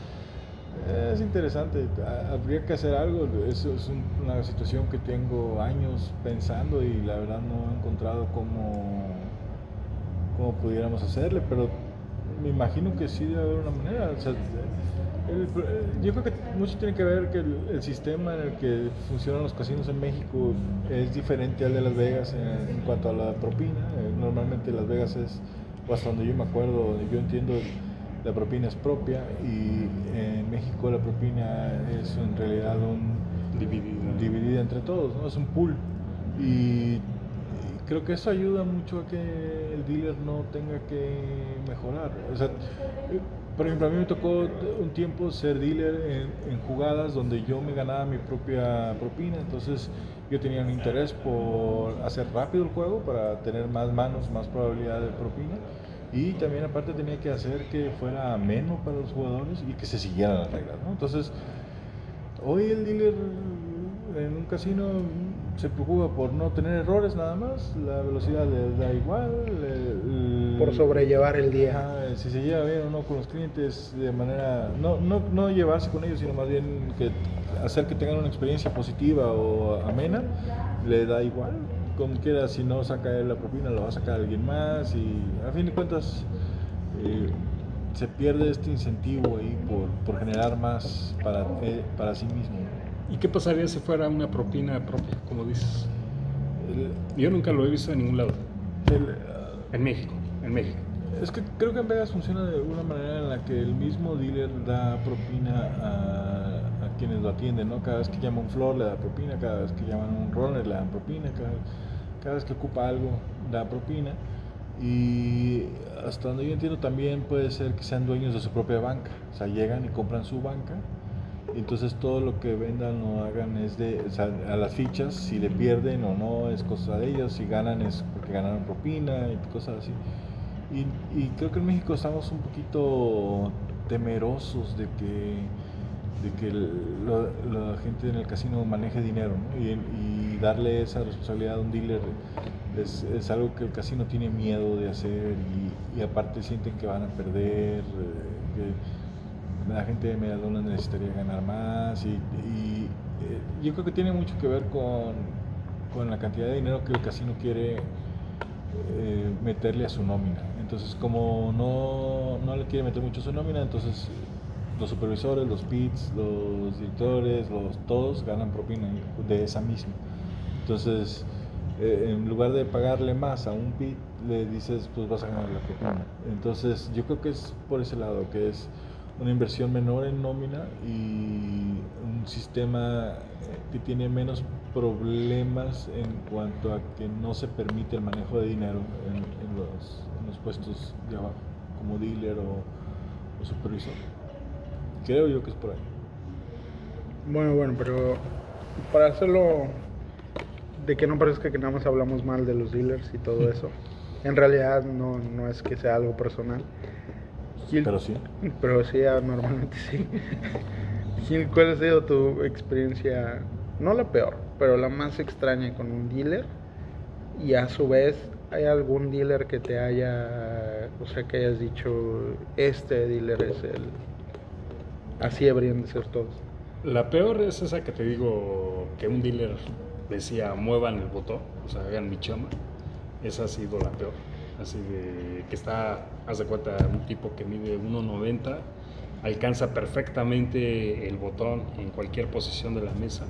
S1: es interesante, habría que hacer algo, eso es una situación que tengo años pensando y la verdad no he encontrado cómo cómo pudiéramos hacerle, pero me imagino que sí debe haber una manera. yo creo que mucho tiene que ver que el, sistema en el que funcionan los casinos en México es diferente al de Las Vegas en, cuanto a la propina. Eh, normalmente Las Vegas es, o hasta donde yo me acuerdo, yo entiendo, la propina es propia y en México la propina es en realidad un, dividida. dividida entre todos, ¿no? es un pool. Y creo que eso ayuda mucho a que el dealer no tenga que mejorar. O sea, por ejemplo, a mí me tocó un tiempo ser dealer en, jugadas donde yo me ganaba mi propia propina, entonces yo tenía un interés por hacer rápido el juego para tener más manos, más probabilidad de propina y también aparte tenía que hacer que fuera ameno para los jugadores y que se siguieran las reglas, ¿no? Entonces, hoy el dealer en un casino se preocupa por no tener errores nada más, la velocidad le da igual.
S3: por sobrellevar el día.
S1: si se lleva bien o no con los clientes de manera, no, no, no llevarse con ellos, sino más bien que hacer que tengan una experiencia positiva o amena, le da igual. Como quiera, si no saca él la propina, lo va a sacar alguien más y a fin de cuentas eh, se pierde este incentivo ahí por, por generar más para, eh, para sí mismo.
S2: ¿Y qué pasaría si fuera una propina propia, como dices? Yo nunca lo he visto en ningún lado. en México, en México.
S1: Es que creo que en Vegas funciona de una manera en la que el mismo dealer da propina a, quienes lo atienden, ¿no? Cada vez que llama un flor le da propina, cada vez que llaman un runner le dan propina, cada, cada vez que ocupa algo da propina. Y hasta donde yo entiendo también puede ser que sean dueños de su propia banca, o sea, llegan y compran su banca entonces todo lo que vendan o hagan es de, a las fichas, si le pierden o no es cosa de ellos, si ganan es porque ganaron propina y cosas así. Y, creo que en México estamos un poquito temerosos de que, de que la gente en el casino maneje dinero y, darle esa responsabilidad a un dealer es, es, algo que el casino tiene miedo de hacer y, aparte sienten que van a perder. Eh, la gente de Medialuna necesitaría ganar más y, eh, yo creo que tiene mucho que ver con, con, la cantidad de dinero que el casino quiere eh, meterle a su nómina. Entonces, como no, no, le quiere meter mucho a su nómina, entonces los supervisores, los pits, los directores, los, todos ganan propina de esa misma. Entonces, eh, en lugar de pagarle más a un pit, le dices, pues vas a ganar la propina. Entonces, yo creo que es por ese lado, que es una inversión menor en nómina y un sistema que tiene menos problemas en cuanto a que no se permite el manejo de dinero en, los, puestos de abajo, como dealer o, supervisor. Creo yo que es por ahí.
S3: Bueno, bueno, pero para hacerlo de que no parezca que nada más hablamos mal de los dealers y todo eso, en realidad no, no es que sea algo personal
S1: pero sí.
S3: Pero sí, normalmente sí. Gil, ¿cuál ha sido tu experiencia, no la peor, pero la más extraña con un dealer? Y a su vez, ¿hay algún dealer que te haya, o sea, que hayas dicho, este dealer es el... Así deberían de ser todos?
S2: La peor es esa que te digo, que un dealer decía, muevan el botón, o sea, hagan mi chama. Esa ha sido la peor así de que está, haz de cuenta, un tipo que mide 1,90, alcanza perfectamente el botón en cualquier posición de la mesa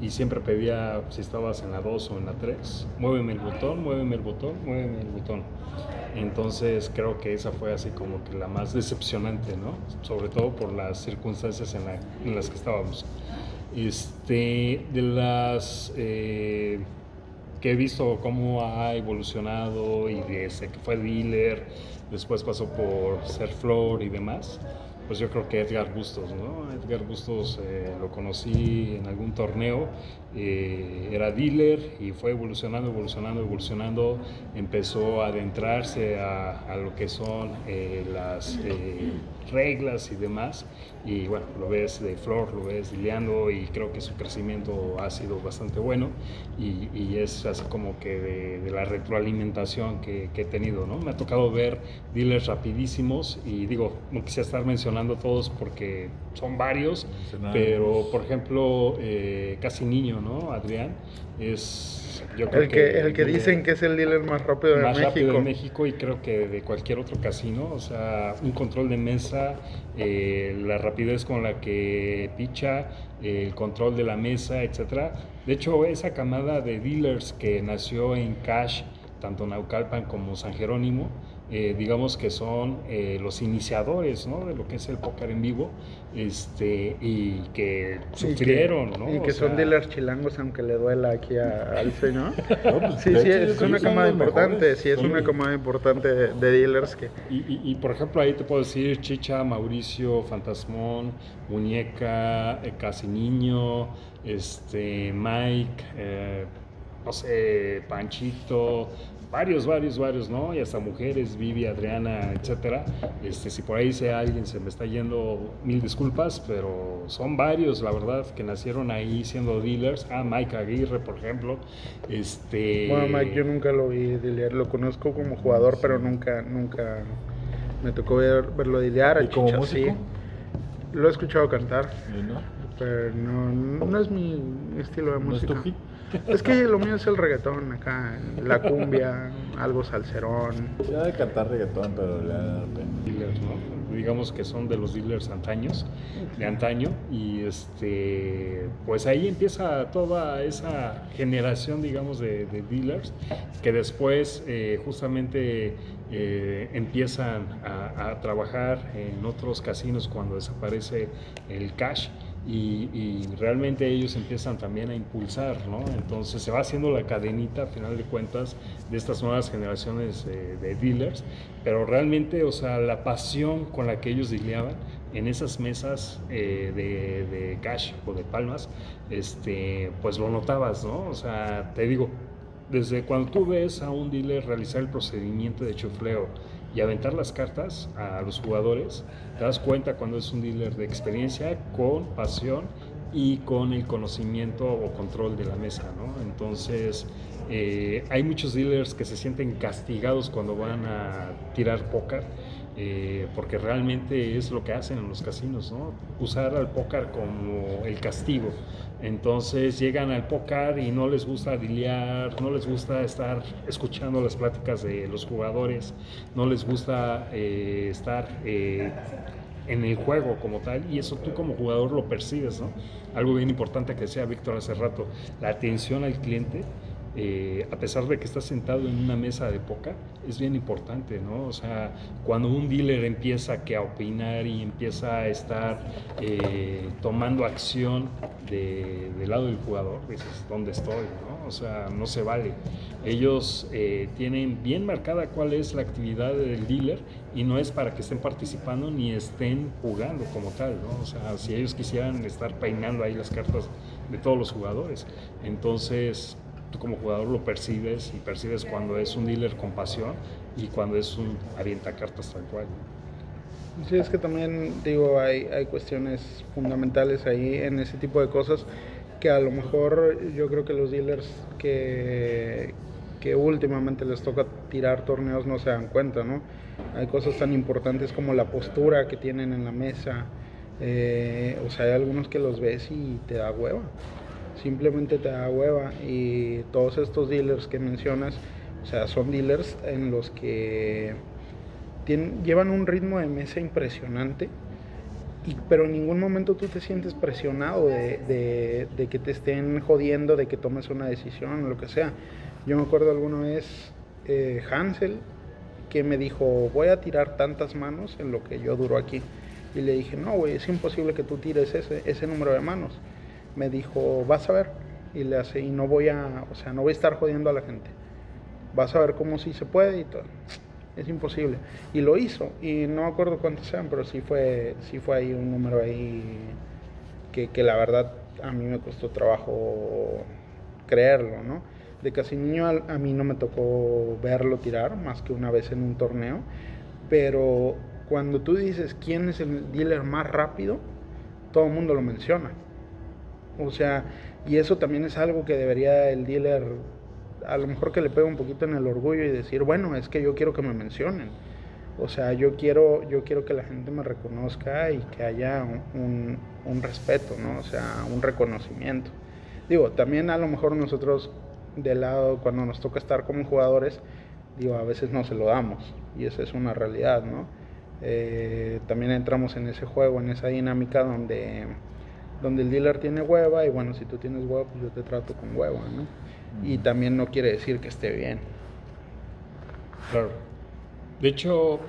S2: y siempre pedía, si estabas en la 2 o en la 3, muéveme el botón, muéveme el botón, muéveme el botón. Entonces creo que esa fue así como que la más decepcionante, ¿no? Sobre todo por las circunstancias en, en las que estábamos. Este, de las... Eh, que he visto cómo ha evolucionado y desde que fue dealer, después pasó por ser flor y demás, pues yo creo que Edgar Bustos. Edgar Bustos eh, lo conocí en algún torneo, eh, era dealer y fue evolucionando, evolucionando, evolucionando, empezó a adentrarse a, a lo que son eh, las reglas y demás. Y bueno, lo ves de flor, lo ves dileando y creo que su crecimiento ha sido bastante bueno y, y es así como que de, la retroalimentación que, que, he tenido, ¿no? Me ha tocado ver dealers rapidísimos y digo, no quisiera estar mencionando todos porque son varios, pero por ejemplo, eh, casi niño, ¿no? Adrián es
S3: el que, el que dicen que es el dealer más rápido de
S2: más
S3: México.
S2: rápido de México y creo que de cualquier otro casino. O sea, un control de mesa, eh, la rapidez con la que picha, el control de la mesa, etcétera. De hecho, esa camada de dealers que nació en Cash, tanto Naucalpan como San Jerónimo, eh, digamos que son eh, los iniciadores ¿no? de lo que es el póker en vivo este, y que sufrieron.
S3: Y que,
S2: ¿no?
S3: y que son dealers chilangos, aunque le duela aquí a Alce, ¿no? sí, sí, es una camada importante, sí, es una camada importante de, dealers que...
S2: Y, y, por ejemplo, ahí te puedo decir Chicha, Mauricio, Fantasmón, Muñeca, eh, Casi Niño, este, Mike, eh, no sé, Panchito, varios, varios, varios, ¿no? Y hasta mujeres, Vivi, Adriana, etcétera. Este, si por ahí sea alguien se me está yendo, mil disculpas, pero son varios, la verdad, que nacieron ahí siendo dealers. Ah, Mike Aguirre, por ejemplo. Este...
S3: Bueno, Mike, yo nunca lo vi dealer, lo conozco como jugador, pero nunca, nunca me tocó ver, verlo dealear.
S1: ¿Y como músico?
S3: Lo he escuchado cantar.
S1: ¿No?
S3: Pero no, no es mi estilo de
S1: ¿No es
S3: música.
S1: tu hit?
S3: Es que lo mío es el reggaetón acá, la cumbia, algo salserón.
S1: Ya de cantar reggaetón, pero
S2: dealers, ¿no? Digamos que son de los dealers antaños, de antaño, y este, pues ahí empieza toda esa generación, digamos, de, de dealers que después eh, justamente eh, empiezan a, a trabajar en otros casinos cuando desaparece el cash. Y, y realmente ellos empiezan también a impulsar, ¿no? Entonces se va haciendo la cadenita, a final de cuentas, de estas nuevas generaciones eh, de dealers, pero realmente, o sea, la pasión con la que ellos dealeaban en esas mesas eh, de, de cash o de palmas, este, pues lo notabas, ¿no? O sea, te digo, desde cuando tú ves a un dealer realizar el procedimiento de chufleo y aventar las cartas a los jugadores, te das cuenta cuando es un dealer de experiencia, con pasión y con el conocimiento o control de la mesa, ¿no? Entonces, eh, hay muchos dealers que se sienten castigados cuando van a tirar póker, eh, porque realmente es lo que hacen en los casinos, ¿no? Usar al póker como el castigo. Entonces llegan al póker y no les gusta dilear, no les gusta estar escuchando las pláticas de los jugadores, no les gusta eh, estar eh, en el juego como tal, y eso tú como jugador lo percibes, ¿no? Algo bien importante que decía Víctor hace rato, la atención al cliente eh, a pesar de que estás sentado en una mesa de poca, es bien importante, ¿no? O sea, cuando un dealer empieza a opinar y empieza a estar eh, tomando acción de, del lado del jugador, dices, ¿dónde estoy? ¿no? O sea, no se vale. Ellos eh, tienen bien marcada cuál es la actividad del dealer y no es para que estén participando ni estén jugando como tal, ¿no? O sea, si ellos quisieran estar peinando ahí las cartas de todos los jugadores. Entonces, tú como jugador lo percibes y percibes cuando es un dealer con pasión y cuando es un avientacartas tal cual.
S3: Sí, es que también, digo, hay, hay cuestiones fundamentales ahí en ese tipo de cosas que a lo mejor yo creo que los dealers que, que últimamente les toca tirar torneos no se dan cuenta, ¿no? Hay cosas tan importantes como la postura que tienen en la mesa, eh, o sea, hay algunos que los ves y te da hueva simplemente te da hueva y todos estos dealers que mencionas, o sea, son dealers en los que tienen, llevan un ritmo de mesa impresionante, y, pero en ningún momento tú te sientes presionado de, de, que te estén jodiendo, de que tomes una decisión o lo que sea. Yo me acuerdo alguna vez eh, Hansel que me dijo, voy a tirar tantas manos en lo que yo duro aquí. Y le dije, no, güey, es imposible que tú tires ese, ese número de manos me dijo, vas a ver, y le hace, y no voy a, o sea, no voy a estar jodiendo a la gente. Vas a ver cómo sí se puede y todo. Es imposible. Y lo hizo, y no acuerdo cuántos sean, pero sí fue, sí fue ahí un número ahí que, que la verdad a mí me costó trabajo creerlo, ¿no? De casi niño a, a mí no me tocó verlo tirar, más que una vez en un torneo, pero cuando tú dices quién es el dealer más rápido, todo el mundo lo menciona. O sea, y eso también es algo que debería el dealer, a lo mejor que le pegue un poquito en el orgullo y decir, bueno, es que yo quiero que me mencionen. O sea, yo quiero, yo quiero que la gente me reconozca y que haya un, un respeto, ¿no? O sea, un reconocimiento. Digo, también a lo mejor nosotros de lado, cuando nos toca estar como jugadores, digo, a veces no se lo damos. Y esa es una realidad, ¿no? Eh, también entramos en ese juego, en esa dinámica donde donde el dealer tiene hueva y bueno, si tú tienes hueva, pues yo te trato con hueva, ¿no? Y también no quiere decir que esté bien.
S2: Claro. De hecho,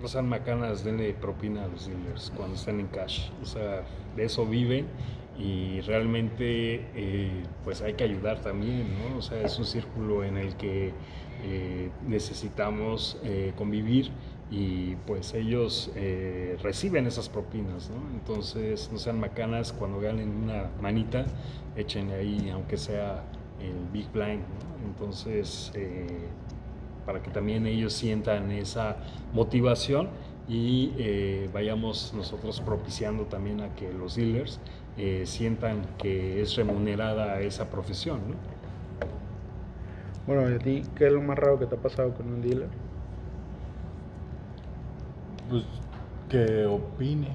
S2: no sean macanas, denle propina a los dealers cuando estén en cash. O sea, de eso viven y realmente eh, pues hay que ayudar también, ¿no? O sea, es un círculo en el que eh, necesitamos eh, convivir y pues ellos reciben esas propinas, ¿no? Entonces no sean macanas cuando ganen una manita, echen ahí aunque sea el Big Blind, ¿no? Entonces para que también ellos sientan esa motivación y vayamos nosotros propiciando también a que los dealers eh, sientan que es remunerada esa profesión. ¿no?
S3: Bueno, ¿y a ti qué es lo más raro que te ha pasado con un dealer?
S1: Pues que opine.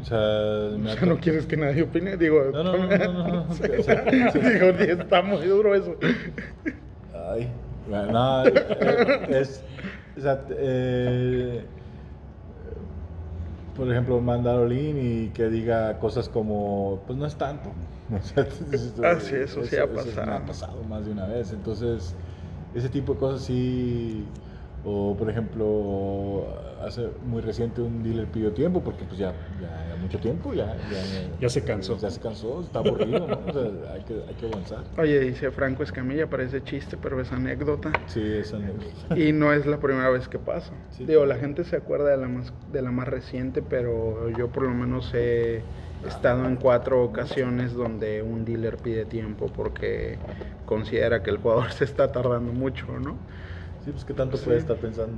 S1: O sea,
S3: me no quieres que nadie opine, digo.
S1: No, no, no, no, no. o sea,
S3: digo, está muy duro eso.
S1: Ay, no, eh, es, o sea, eh, por ejemplo, mandar Olin y que diga cosas como, pues no es tanto.
S3: ah, sí, eso, sí ha pasado.
S1: me ha pasado más de una vez. Entonces, ese tipo de cosas sí, o por ejemplo, hace muy reciente un dealer pidió tiempo porque pues ya, ya, mucho tiempo, ya,
S2: ya, se cansó.
S1: Ya se cansó, está aburrido, ¿no? O sea, hay que, hay que avanzar.
S3: Oye, dice Franco Escamilla, parece chiste, pero es anécdota.
S1: Sí, es anécdota.
S3: Y no es la primera vez que pasa. Digo, la gente se acuerda de la, más, de la más reciente, pero yo por lo menos he estado en cuatro ocasiones donde un dealer pide tiempo porque considera que el jugador se está tardando mucho, ¿no?
S1: Sí, pues que tanto puede estar pensando.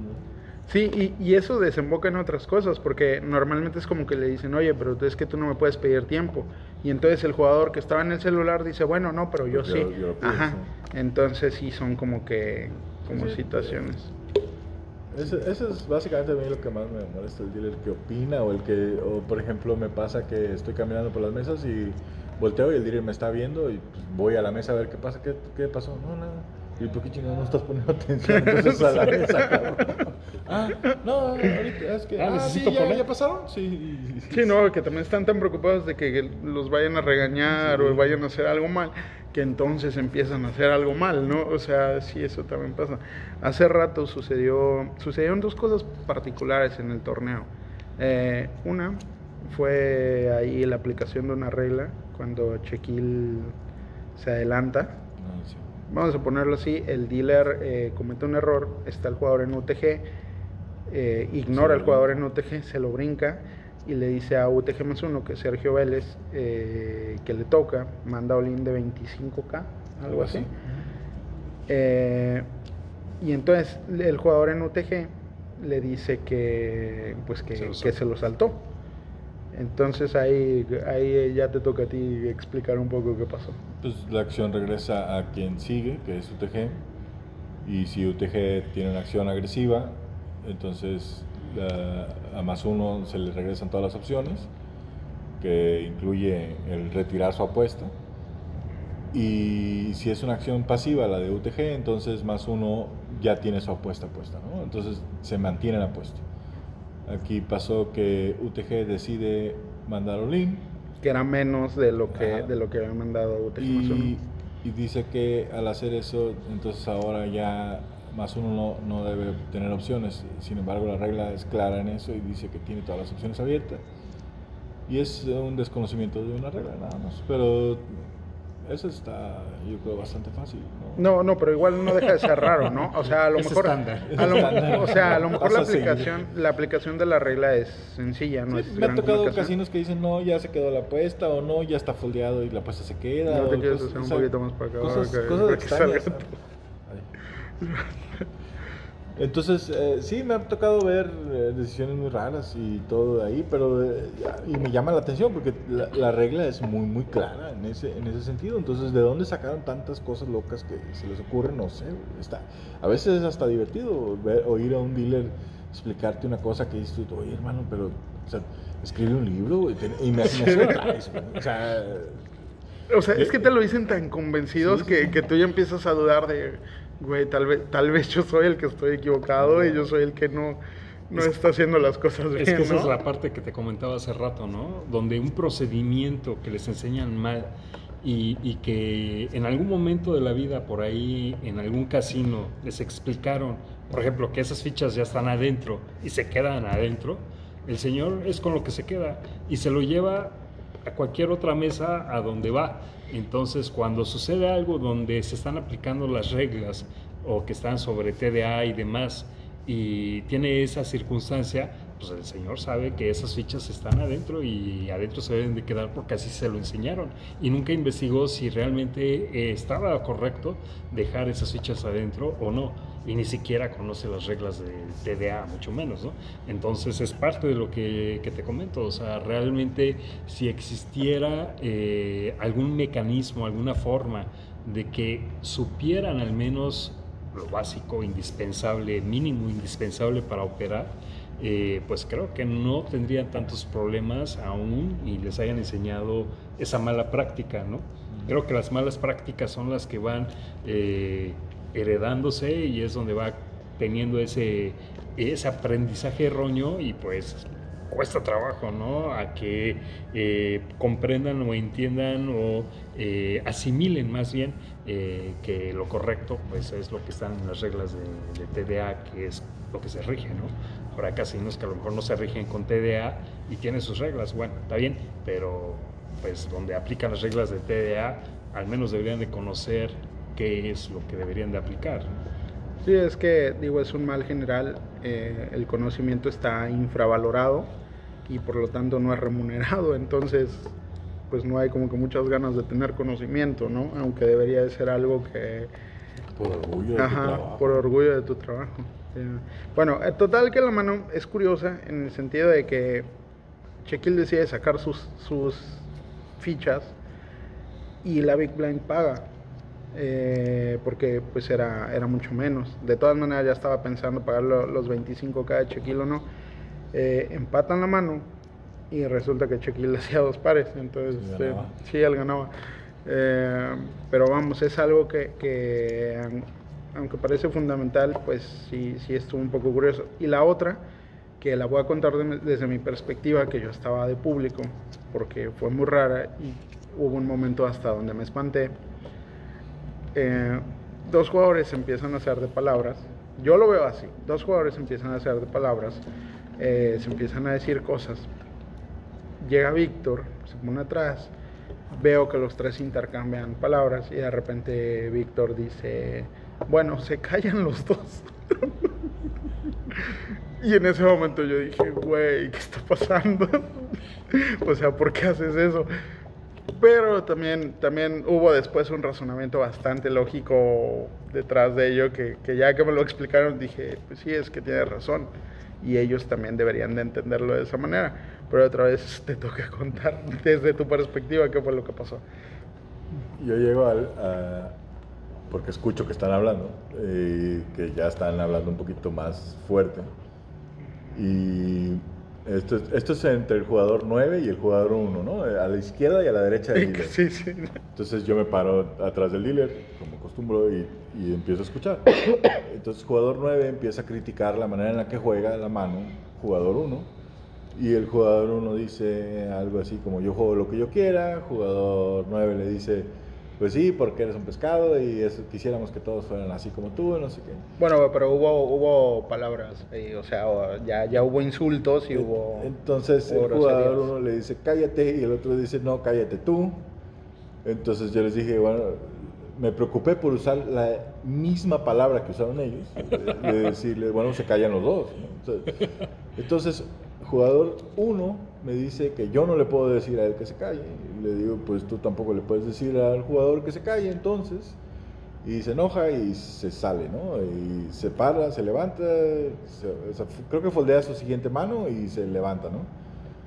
S3: Sí, y, eso desemboca en otras cosas, porque normalmente es como que le dicen, oye, pero es que tú no me puedes pedir tiempo. Y entonces el jugador que estaba en el celular dice, bueno, no, pero yo, sí. Ajá. Entonces sí son como que, como situaciones.
S1: Eso, es básicamente a mí lo que más me molesta, el dealer que opina o el que, o por ejemplo me pasa que estoy caminando por las mesas y volteo y el dealer me está viendo y pues, voy a la mesa a ver qué pasa, qué, qué pasó, no, nada ¿Y por qué chingados no estás poniendo atención entonces a la mesa, cabrón? Ah, no, ahorita es que. Ah, ah sí, ya, ya, pasaron? Sí,
S3: sí, no, que también están tan preocupados de que los vayan a regañar o vayan a hacer algo mal, que entonces empiezan a hacer algo mal, ¿no? O sea, sí, eso también pasa. Hace rato sucedió, sucedieron dos cosas particulares en el torneo. Eh, una fue ahí la aplicación de una regla cuando Chequil se adelanta. Vamos a ponerlo así, el dealer eh, comete un error, está el jugador en UTG, eh, ignora al jugador en UTG, se lo brinca y le dice a UTG más uno, que Sergio Vélez, eh, que le toca, manda Olin de 25k, algo así. y entonces el jugador en UTG le dice que, pues que, que se lo saltó. Entonces ahí, ahí ya te toca a ti explicar un poco qué pasó.
S1: Pues la acción regresa a quien sigue, que es UTG, y si UTG tiene una acción agresiva, entonces a más uno se le regresan todas las opciones, que incluye el retirar su apuesta. Y si es una acción pasiva, la de UTG, entonces más uno ya tiene su apuesta puesta, ¿no? Entonces se mantiene la apuesta. Aquí pasó que UTG decide mandar Olin.
S3: Que era menos de lo que, de lo que había mandado UTG.
S1: Y, y, dice que al hacer eso, entonces ahora ya más uno no, no, debe tener opciones. Sin embargo, la regla es clara en eso y dice que tiene todas las opciones abiertas. Y es un desconocimiento de una regla nada más. Pero eso está, yo creo, bastante fácil.
S3: ¿No? no, pero igual no deja de ser raro, ¿no? O sea, a lo mejor, o sea, a lo mejor la aplicación, la aplicación de la regla es sencilla, no
S1: Me ha tocado casinos que dicen no, ya se quedó la apuesta o no, ya está foldeado y la apuesta se queda.
S3: No te quieres hacer un poquito más para acá.
S1: Cosas, cosas extrañas. Entonces, eh, sí, me ha tocado ver eh, decisiones muy raras y todo de ahí, pero eh, y me llama la atención porque la, regla es muy, muy clara en ese, en ese sentido. Entonces, ¿de dónde sacaron tantas cosas locas que se les ocurren? No sé. Está, a veces es hasta divertido ver, oír a un dealer explicarte una cosa que dices tú, oye, hermano, pero o sea, escribe un libro y, me, traes. o sea,
S3: o sea, es que te lo dicen tan convencidos que, que tú ya empiezas a dudar de güey, tal vez, tal vez yo soy el que estoy equivocado y yo soy el que no, no está haciendo las cosas bien.
S2: Es que esa es la parte que te comentaba hace rato, ¿no? Donde un procedimiento que les enseñan mal y, y, que en algún momento de la vida por ahí, en algún casino, les explicaron, por ejemplo, que esas fichas ya están adentro y se quedan adentro, el señor es con lo que se queda y se lo lleva a cualquier otra mesa a donde va. Entonces, cuando sucede algo donde se están aplicando las reglas o que están sobre TDA y demás, y tiene esa circunstancia, pues el señor sabe que esas fichas están adentro y adentro se deben de quedar porque así se lo enseñaron. Y nunca investigó si realmente eh, estaba correcto dejar esas fichas adentro o no. Y ni siquiera conoce las reglas de TDA, mucho menos, ¿no? Entonces es parte de lo que, que te comento. O sea, realmente si existiera eh, algún mecanismo, alguna forma de que supieran al menos lo básico, indispensable, mínimo indispensable para operar, eh, pues creo que no tendrían tantos problemas aún y les hayan enseñado esa mala práctica, ¿no? Creo que las malas prácticas son las que van eh, heredándose y es donde va teniendo ese, ese aprendizaje erróneo y pues cuesta trabajo, ¿no? A que eh, comprendan o entiendan o eh, asimilen más bien eh, que lo correcto, pues es lo que están en las reglas de, TDA, que es lo que se rige, ¿no? Ahora casinos que a lo mejor no se rigen con TDA y tienen sus reglas, bueno, está bien, pero pues donde aplican las reglas de TDA, al menos deberían de conocer qué es lo que deberían de aplicar.
S3: Sí, es que digo, es un mal general, el conocimiento está infravalorado y por lo tanto no es remunerado, entonces pues no hay como que muchas ganas de tener conocimiento, ¿no? Aunque debería de ser algo que...
S1: Por orgullo de tu trabajo.
S3: Por orgullo de tu trabajo. Bueno, el total que la mano es curiosa en el sentido de que Chequil decide sacar sus, sus fichas y la Big Blind paga. Eh, porque pues era, era mucho menos. De todas maneras ya estaba pensando pagar los 25 cada Chequil o no eh, empatan la mano y resulta que le hacía dos pares, entonces sí, él ganaba. Eh, pero vamos, es algo que, aunque parece fundamental, pues sí, sí estuvo un poco curioso. Y la otra, que la voy a contar desde mi perspectiva, que yo estaba de público, porque fue muy rara y hubo un momento hasta donde me espanté. Eh, dos jugadores empiezan a hacer de palabras. Yo lo veo así. Dos jugadores empiezan a hacer de palabras eh, se empiezan a decir cosas. Llega Víctor, se pone atrás, veo que los tres intercambian palabras y de repente Víctor dice, bueno, se callan los dos. y en ese momento yo dije, güey, ¿qué está pasando? o sea, ¿por qué haces eso? Pero también, también hubo después un razonamiento bastante lógico detrás de ello, que, que ya que me lo explicaron dije, pues sí, es que tiene razón y ellos también deberían de entenderlo de esa manera. Pero otra vez te toca contar desde tu perspectiva qué fue lo que pasó.
S1: Yo llego al, porque escucho que están hablando, eh, que ya están hablando un poquito más fuerte. Y esto, esto es entre el jugador 9 y el jugador 1, ¿no? A la izquierda y a la derecha del dealer.
S3: Sí, sí.
S1: Entonces yo me paro atrás del dealer, como acostumbro, y, y empiezo a escuchar. Entonces jugador 9 empieza a criticar la manera en la que juega la mano jugador 1. Y el jugador 1 dice algo así como yo juego lo que yo quiera. Jugador 9 le dice pues sí, porque eres un pescado y eso, quisiéramos que todos fueran así como tú, no sé qué.
S3: Bueno, pero hubo, hubo palabras, o sea, ya, ya hubo insultos y hubo...
S1: Entonces el jugador uno le dice cállate y el otro dice no, cállate tú. Entonces yo les dije, bueno, me preocupé por usar la misma palabra que usaron ellos, de, decirle, bueno, se callan los dos. Entonces, jugador 1 me dice que yo no le puedo decir a él que se calle. Y le digo, pues tú tampoco le puedes decir al jugador que se calle, entonces. Y se enoja y se sale, ¿no? Y se para, se levanta, creo que foldea su siguiente mano y se levanta, ¿no?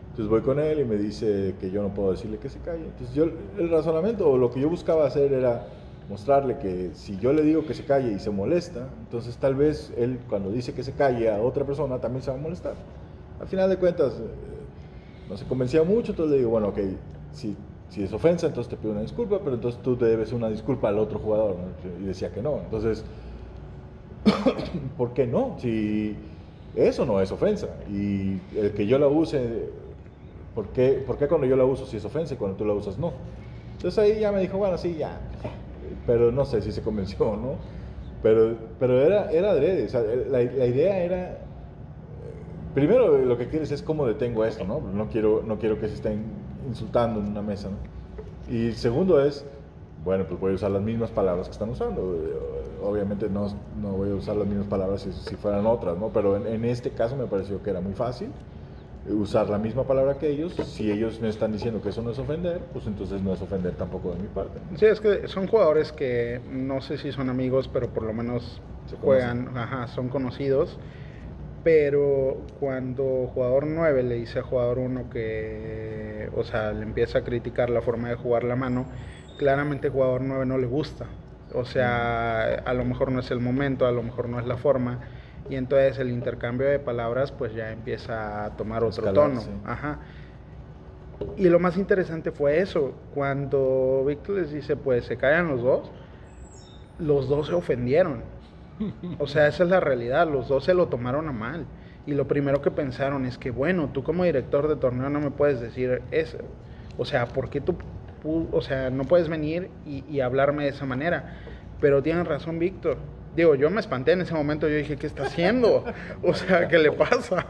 S1: Entonces voy con él y me dice que yo no puedo decirle que se calle. Entonces yo, el razonamiento o lo que yo buscaba hacer era mostrarle que si yo le digo que se calle y se molesta, entonces tal vez él cuando dice que se calle a otra persona también se va a molestar al final de cuentas eh, no se convencía mucho, entonces le digo, bueno, ok, si, si es ofensa, entonces te pido una disculpa, pero entonces tú debes una disculpa al otro jugador, Y decía que no, entonces, ¿por qué no? Si eso no es ofensa, y el que yo la use, ¿por qué, ¿por qué cuando yo la uso si es ofensa y cuando tú la usas no? Entonces ahí ya me dijo, bueno, sí, ya. Pero no sé si se convenció, ¿no? Pero, pero era, era adrede, o sea, la, la idea era primero lo que quieres es cómo detengo esto, ¿no? No quiero, no quiero que se estén insultando en una mesa, ¿no? Y segundo es, bueno, pues voy a usar las mismas palabras que están usando. Obviamente no, no voy a usar las mismas palabras si, si fueran otras, ¿no? Pero en, en, este caso me pareció que era muy fácil usar la misma palabra que ellos. Si ellos me están diciendo que eso no es ofender, pues entonces no es ofender tampoco de mi parte.
S3: Sí, es que son jugadores que no sé si son amigos, pero por lo menos juegan, ajá, son conocidos pero cuando jugador 9 le dice a jugador 1 que, o sea, le empieza a criticar la forma de jugar la mano, claramente jugador 9 no le gusta. O sea, a lo mejor no es el momento, a lo mejor no es la forma. Y entonces el intercambio de palabras pues ya empieza a tomar otro tono. Ajá. Y lo más interesante fue eso, cuando Víctor les dice pues se callan los dos, los dos se ofendieron o sea, esa es la realidad, los dos se lo tomaron a mal. Y lo primero que pensaron es que, bueno, tú como director de torneo no me puedes decir eso. O sea, ¿por qué tú, o sea, no puedes venir y, hablarme de esa manera? Pero tienen razón, Víctor. Digo, yo me espanté en ese momento, yo dije, ¿qué está haciendo? O sea, ¿qué le pasa?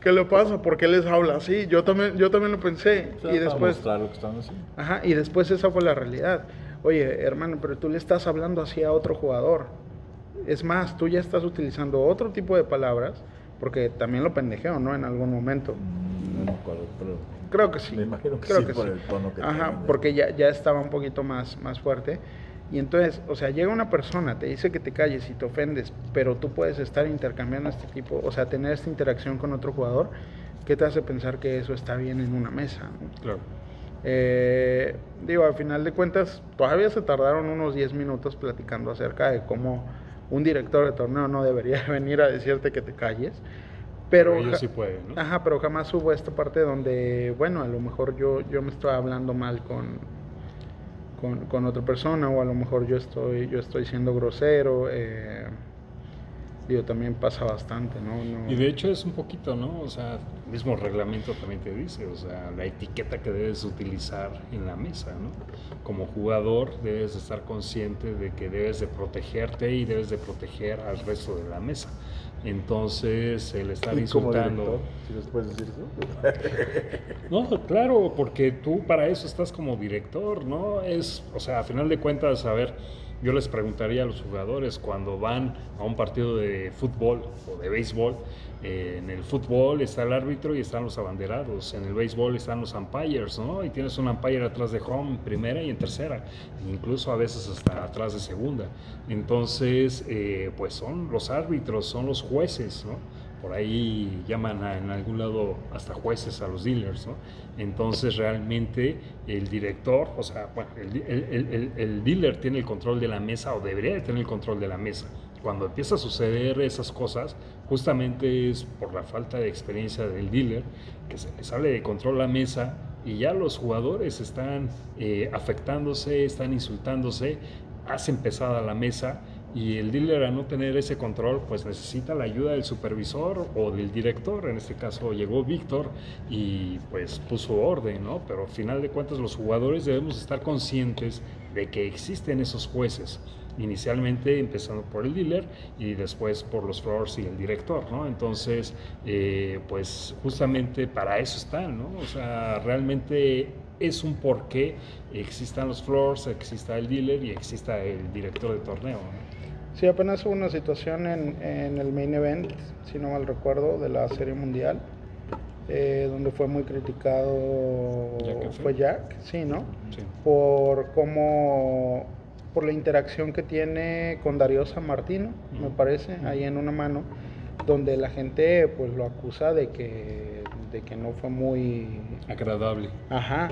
S3: ¿Qué le pasa? ¿Por qué les habla así? Yo también, yo también lo pensé. y después...
S1: Lo que están
S3: Ajá, y después esa fue la realidad. Oye, hermano, pero tú le estás hablando así a otro jugador. Es más, tú ya estás utilizando otro tipo de palabras, porque también lo pendejeo, ¿no? En algún momento.
S1: Mm, no me acuerdo, pero...
S3: Creo que sí.
S1: Me imagino que
S3: Creo
S1: sí
S3: que
S1: por
S3: sí.
S1: el tono que
S3: Ajá,
S1: tiene.
S3: porque ya, ya estaba un poquito más, más fuerte. Y entonces, o sea, llega una persona, te dice que te calles y te ofendes, pero tú puedes estar intercambiando este tipo, o sea, tener esta interacción con otro jugador, ¿qué te hace pensar que eso está bien en una mesa? ¿no?
S2: Claro.
S3: Eh, digo, al final de cuentas, todavía se tardaron unos 10 minutos platicando acerca de cómo un director de torneo no debería venir a decirte que te calles. Pero,
S2: Pero ellos sí pueden, ¿no?
S3: Ajá, pero jamás hubo esta parte donde, bueno, a lo mejor yo, yo me estoy hablando mal con, con, con otra persona o a lo mejor yo estoy, yo estoy siendo grosero. Eh, digo, también pasa bastante, ¿no? No-
S2: Y de hecho es un poquito, ¿no? O sea, el mismo reglamento también te dice, o sea, la etiqueta que debes utilizar en la mesa, ¿no? Como jugador debes estar consciente de que debes de protegerte y debes de proteger al resto de la mesa. Entonces, el estar insultando...
S1: ¿sí les puedes decir eso?
S2: No, claro, porque tú para eso estás como director, ¿no? Es, o sea, a final de cuentas, a ver, yo les preguntaría a los jugadores cuando van a un partido de fútbol o de béisbol, eh, en el fútbol está el árbitro y están los abanderados, en el béisbol están los umpires, ¿no? Y tienes un umpire atrás de home en primera y en tercera, incluso a veces hasta atrás de segunda. Entonces, eh, pues son los árbitros, son los jueces, ¿no? Por ahí llaman a- en algún lado hasta jueces a los dealers, ¿no? Entonces realmente el director, o sea, el dealer tiene el control de la mesa o debería de tener el control de la mesa. Cuando empieza a suceder esas cosas, justamente es por la falta de experiencia del dealer que se le sale de control la mesa y ya los jugadores están eh, afectándose, están insultándose, hacen pesada la mesa y el dealer a no tener ese control pues necesita la ayuda del supervisor o del director, en este caso llegó Víctor y pues puso orden, ¿no? Pero al final de cuentas los jugadores debemos estar conscientes de que existen esos jueces, inicialmente empezando por el dealer y después por los floors y el director, ¿no? Entonces, eh, pues justamente para eso están, ¿no? O sea, realmente es un porqué existan los floors, exista el dealer y exista el director de torneo, ¿no?
S3: Sí, apenas hubo una situación en, en el main event, si no mal recuerdo, de la Serie Mundial, eh, donde fue muy criticado,
S2: Jack
S3: fue Jack, sí, ¿no?
S2: Sí.
S3: Por cómo, por la interacción que tiene con Darío San Martino, me parece, ahí en una mano, donde la gente pues lo acusa de que, de que no fue muy
S2: Agradable.
S3: Ajá.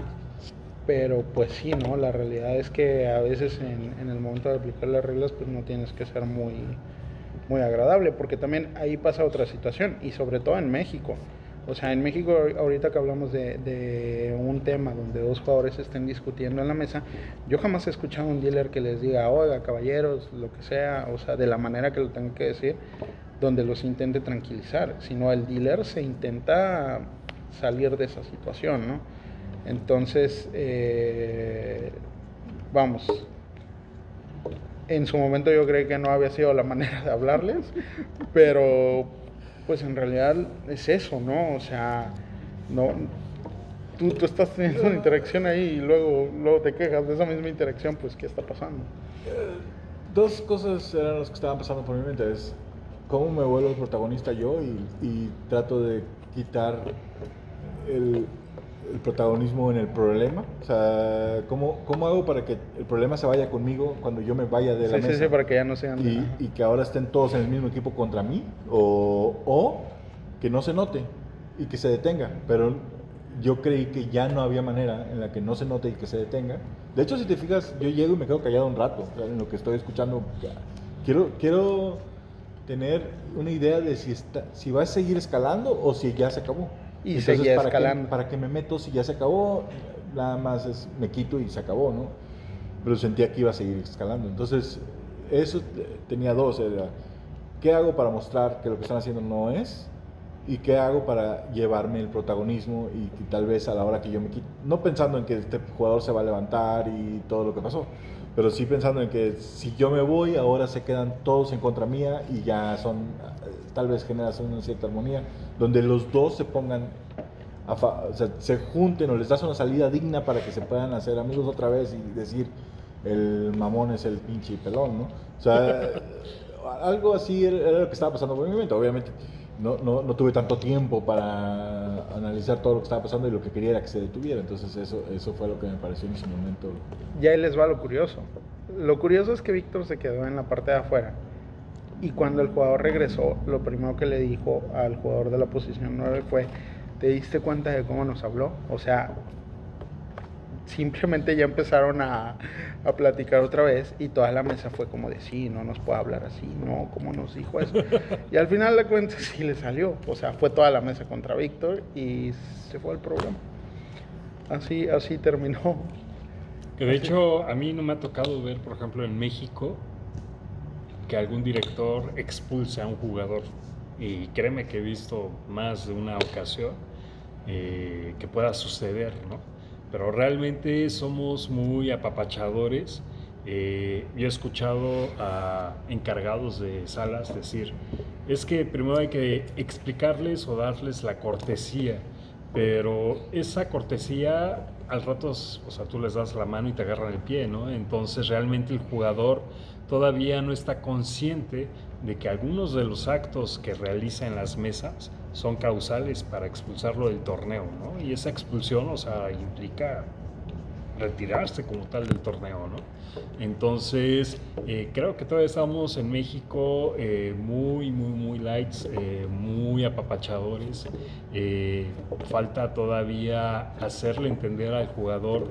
S3: Pero pues sí, ¿no? La realidad es que a veces en, el momento de aplicar las reglas pues no tienes que ser muy, muy agradable, porque también ahí pasa otra situación, y sobre todo en México. O sea, en México ahor- ahorita que hablamos de, de un tema donde dos jugadores estén discutiendo en la mesa, yo jamás he escuchado a un dealer que les diga, oiga, caballeros, lo que sea, o sea, de la manera que lo tenga que decir, donde los intente tranquilizar, sino el dealer se intenta salir de esa situación, ¿no? Entonces, eh, vamos, en su momento yo creí que no había sido la manera de hablarles, pero pues en realidad es eso, ¿no? O sea, no, tú, tú estás teniendo una interacción ahí y luego, luego te quejas de esa misma interacción, pues ¿qué está pasando?
S1: Eh, dos cosas eran las que estaban pasando por mi mente. Es cómo me vuelvo el protagonista yo y, y trato de quitar el, el protagonismo en el problema? O sea, ¿cómo, ¿cómo hago para que el problema se vaya conmigo cuando yo me vaya de la
S3: Sí,
S1: mesa?
S3: sí, sí, para que ya no sean...
S1: y, y que ahora estén todos en el mismo equipo contra mí o, o que no se note y que se detenga. Pero yo creí que ya no había manera en la que no se note y que se detenga. De hecho, si te fijas, yo llego y me quedo callado un rato en lo que estoy escuchando. Quiero, quiero tener una idea de si, está, si va a seguir escalando o si ya se acabó.
S3: Y seguía
S1: ¿para
S3: escalando.
S1: Qué, ¿Para qué me meto si ya se acabó? Nada más es, me quito y se acabó, ¿no? Pero sentía que iba a seguir escalando. Entonces, eso eh, tenía dos. Era, ¿qué hago para mostrar que lo que están haciendo no es? ¿Y qué hago para llevarme el protagonismo y que tal vez a la hora que yo me quito, no pensando en que este jugador se va a levantar y todo lo que pasó, pero sí pensando en que si yo me voy, ahora se quedan todos en contra mía y ya son, tal vez generas una cierta armonía, donde los dos se pongan, a fa- o sea, se junten o les das una salida digna para que se puedan hacer amigos otra vez y decir, el mamón es el pinche pelón, ¿no? O sea, algo así era, lo que estaba pasando por mi mente. Obviamente no, no, no tuve tanto tiempo para analizar todo lo que estaba pasando y lo que quería era que se detuviera. Entonces eso, eso fue lo que me pareció en ese momento.
S3: Ya ahí les va lo curioso. Lo curioso es que Víctor se quedó en la parte de afuera. Y cuando el jugador regresó, lo primero que le dijo al jugador de la posición 9 fue, ¿te diste cuenta de cómo nos habló? O sea, simplemente ya empezaron a, a platicar otra vez y toda la mesa fue como de, sí, no nos puede hablar así, no, ¿cómo nos dijo eso? Y al final de cuentas sí le salió. O sea, fue toda la mesa contra Víctor y se fue el problema. Así, así terminó.
S2: Que de hecho a mí no me ha tocado ver, por ejemplo, en México, que algún director expulse a un jugador. Y créeme que he visto más de una ocasión eh, que pueda suceder, ¿no? Pero realmente somos muy apapachadores. Eh, yo he escuchado a encargados de salas decir, es que primero hay que explicarles o darles la cortesía, pero esa cortesía al rato, o sea, tú les das la mano y te agarran el pie, ¿no? Entonces realmente el jugador todavía no está consciente de que algunos de los actos que realiza en las mesas son causales para expulsarlo del torneo, ¿no? Y esa expulsión, o sea, implica retirarse como tal del torneo, ¿no? Entonces, eh, creo que todavía estamos en México eh, muy, muy, muy lights, eh, muy apapachadores. Eh, falta todavía hacerle entender al jugador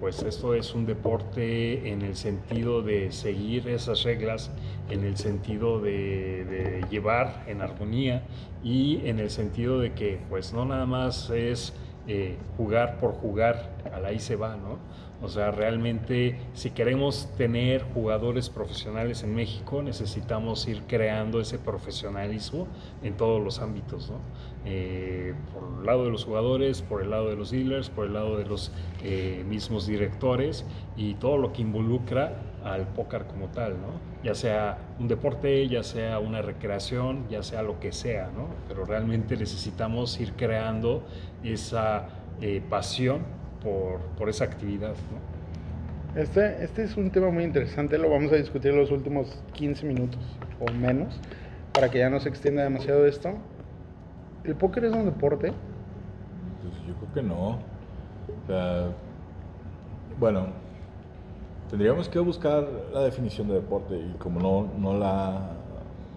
S2: pues esto es un deporte en el sentido de seguir esas reglas, en el sentido de, de llevar en armonía y en el sentido de que pues no nada más es eh, jugar por jugar, a la ahí se va, ¿no? O sea, realmente si queremos tener jugadores profesionales en México, necesitamos ir creando ese profesionalismo en todos los ámbitos, ¿no? Eh, por el lado de los jugadores, por el lado de los dealers, por el lado de los eh, mismos directores y todo lo que involucra al póker como tal, ¿no? Ya sea un deporte, ya sea una recreación, ya sea lo que sea, ¿no? Pero realmente necesitamos ir creando esa eh, pasión por, por, esa actividad, ¿no?
S3: Este, este es un tema muy interesante, lo vamos a discutir en los últimos 15 minutos o menos, para que ya no se extienda demasiado esto. ¿El póker es un deporte?
S1: Pues yo creo que no. O sea, bueno, tendríamos que buscar la definición de deporte y como no, no la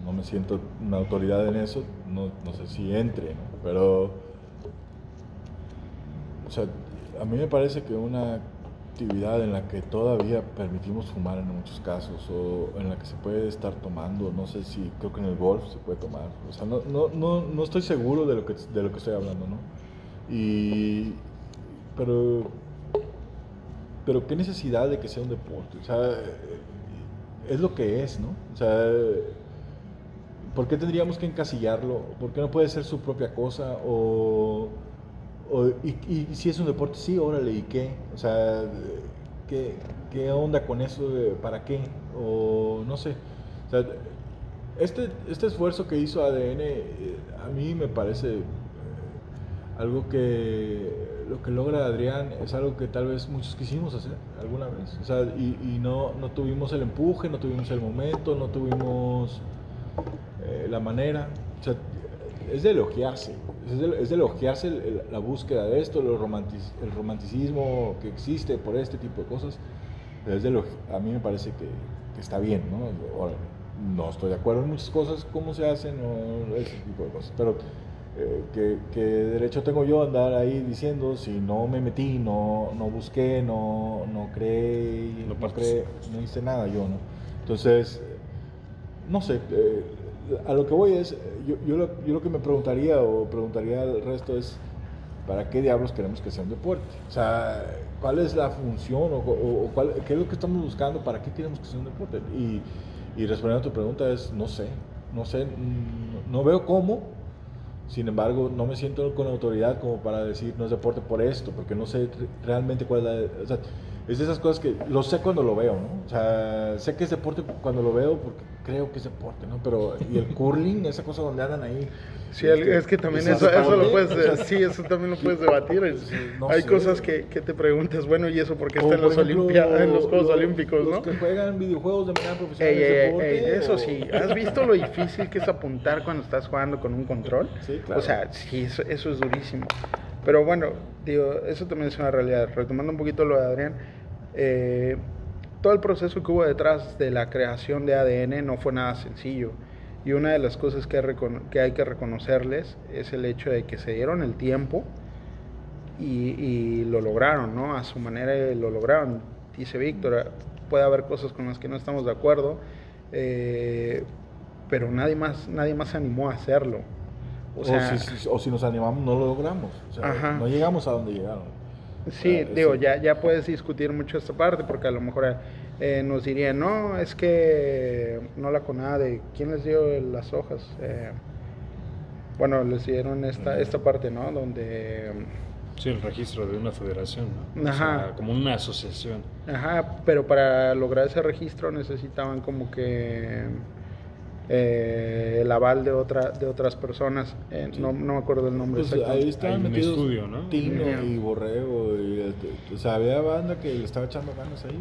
S1: no me siento una autoridad en eso, no, sé si entre, ¿no? pero o sea, a mí me parece que una actividad en la que todavía permitimos fumar en muchos casos o en la que se puede estar tomando, no sé si creo que en el golf se puede tomar, o sea, no, no, no, no estoy seguro de lo, que, de lo que estoy hablando, ¿no? Y, pero, pero qué necesidad de que sea un deporte, o sea, es lo que es, ¿no? O sea, ¿por qué tendríamos que encasillarlo? ¿Por qué no puede ser su propia cosa? O, y, si es un deporte, sí, órale, ¿y qué? O sea, ¿qué, qué onda con eso? De, ¿Para qué? O no sé. Este, este esfuerzo que hizo ADN eh, a mí me parece eh, algo que lo que logra Adrián es algo que tal vez muchos quisimos hacer alguna vez. O sea, y, y no, no, tuvimos el empuje, no tuvimos el momento, no tuvimos eh, la manera. O sea, es de elogiarse. Es de, es de elogiarse la búsqueda de esto, el, romantic, el romanticismo que existe por este tipo de cosas. Es de a mí me parece que, que está bien, ¿no? Ahora, no estoy de acuerdo en muchas cosas, cómo se hacen o ese tipo de cosas. Pero eh, que, que, derecho tengo yo a andar ahí diciendo si no me metí, no, no busqué, no, no creé, no, no, creé, no hice nada yo, ¿no? Entonces, no sé, eh, a lo que voy es, yo, yo, lo, que me preguntaría o preguntaría al resto es, ¿para qué diablos queremos que sea un deporte? O sea, ¿cuál es la función o, o, cuál, qué es lo que estamos buscando? ¿Para qué queremos que sea un deporte? Y, y respondiendo a tu pregunta es, no sé, no sé, no veo cómo, sin embargo, no me siento con autoridad como para decir no es deporte por esto, porque no sé realmente cuál es la... O es de esas cosas que lo sé cuando lo veo, ¿no? O sea, sé que es deporte cuando lo veo porque creo que es deporte, ¿no? Pero, y el curling, esa cosa donde andan ahí.
S3: Sí, este, es que también eso, eso lo puedes, o sea, sí, eso también lo puedes debatir. No Hay sé. cosas que, que, te preguntas, bueno, ¿y eso por qué está en los, en los Juegos
S1: los,
S3: Olímpicos,
S1: los
S3: no?
S1: que juegan videojuegos de manera profesional.
S3: Ey, ey, deporte, ey, eso o... sí, ¿has visto lo difícil que es apuntar cuando estás jugando con un control?
S1: Sí, claro.
S3: O sea, sí, eso, eso es durísimo. Pero bueno, digo, eso también es una realidad. Retomando un poquito lo de Adrián, eh, todo el proceso que hubo detrás de la creación de ADN no fue nada sencillo. Y una de las cosas que, hay que reconocerles es el hecho de que se dieron el tiempo y, y lo lograron, ¿no? A su manera lo lograron. Dice Víctor, puede haber cosas con las que no estamos de acuerdo, eh, pero nadie más, nadie más se animó a hacerlo.
S1: O, sea, o, si, o, si, nos animamos, no lo logramos. O sea, no llegamos a donde llegaron.
S3: Sí, digo. Ya, ya puedes discutir mucho esta parte porque a lo mejor eh, nos dirían, no, es que no la CONADE, ¿quién les dio las hojas? Eh, bueno, les dieron esta, esta parte, ¿no? Donde...
S2: Sí, el registro de una federación, ¿no? Ajá. O sea, como una asociación.
S3: Ajá, pero para lograr ese registro necesitaban como que eh, el aval de otra de otras personas eh, sí. no, no, me acuerdo del nombre
S1: pues ahí estaban
S2: un estudio ¿no?
S1: Tino yeah. y Borrego y, o sea había banda que le estaba echando ganas ahí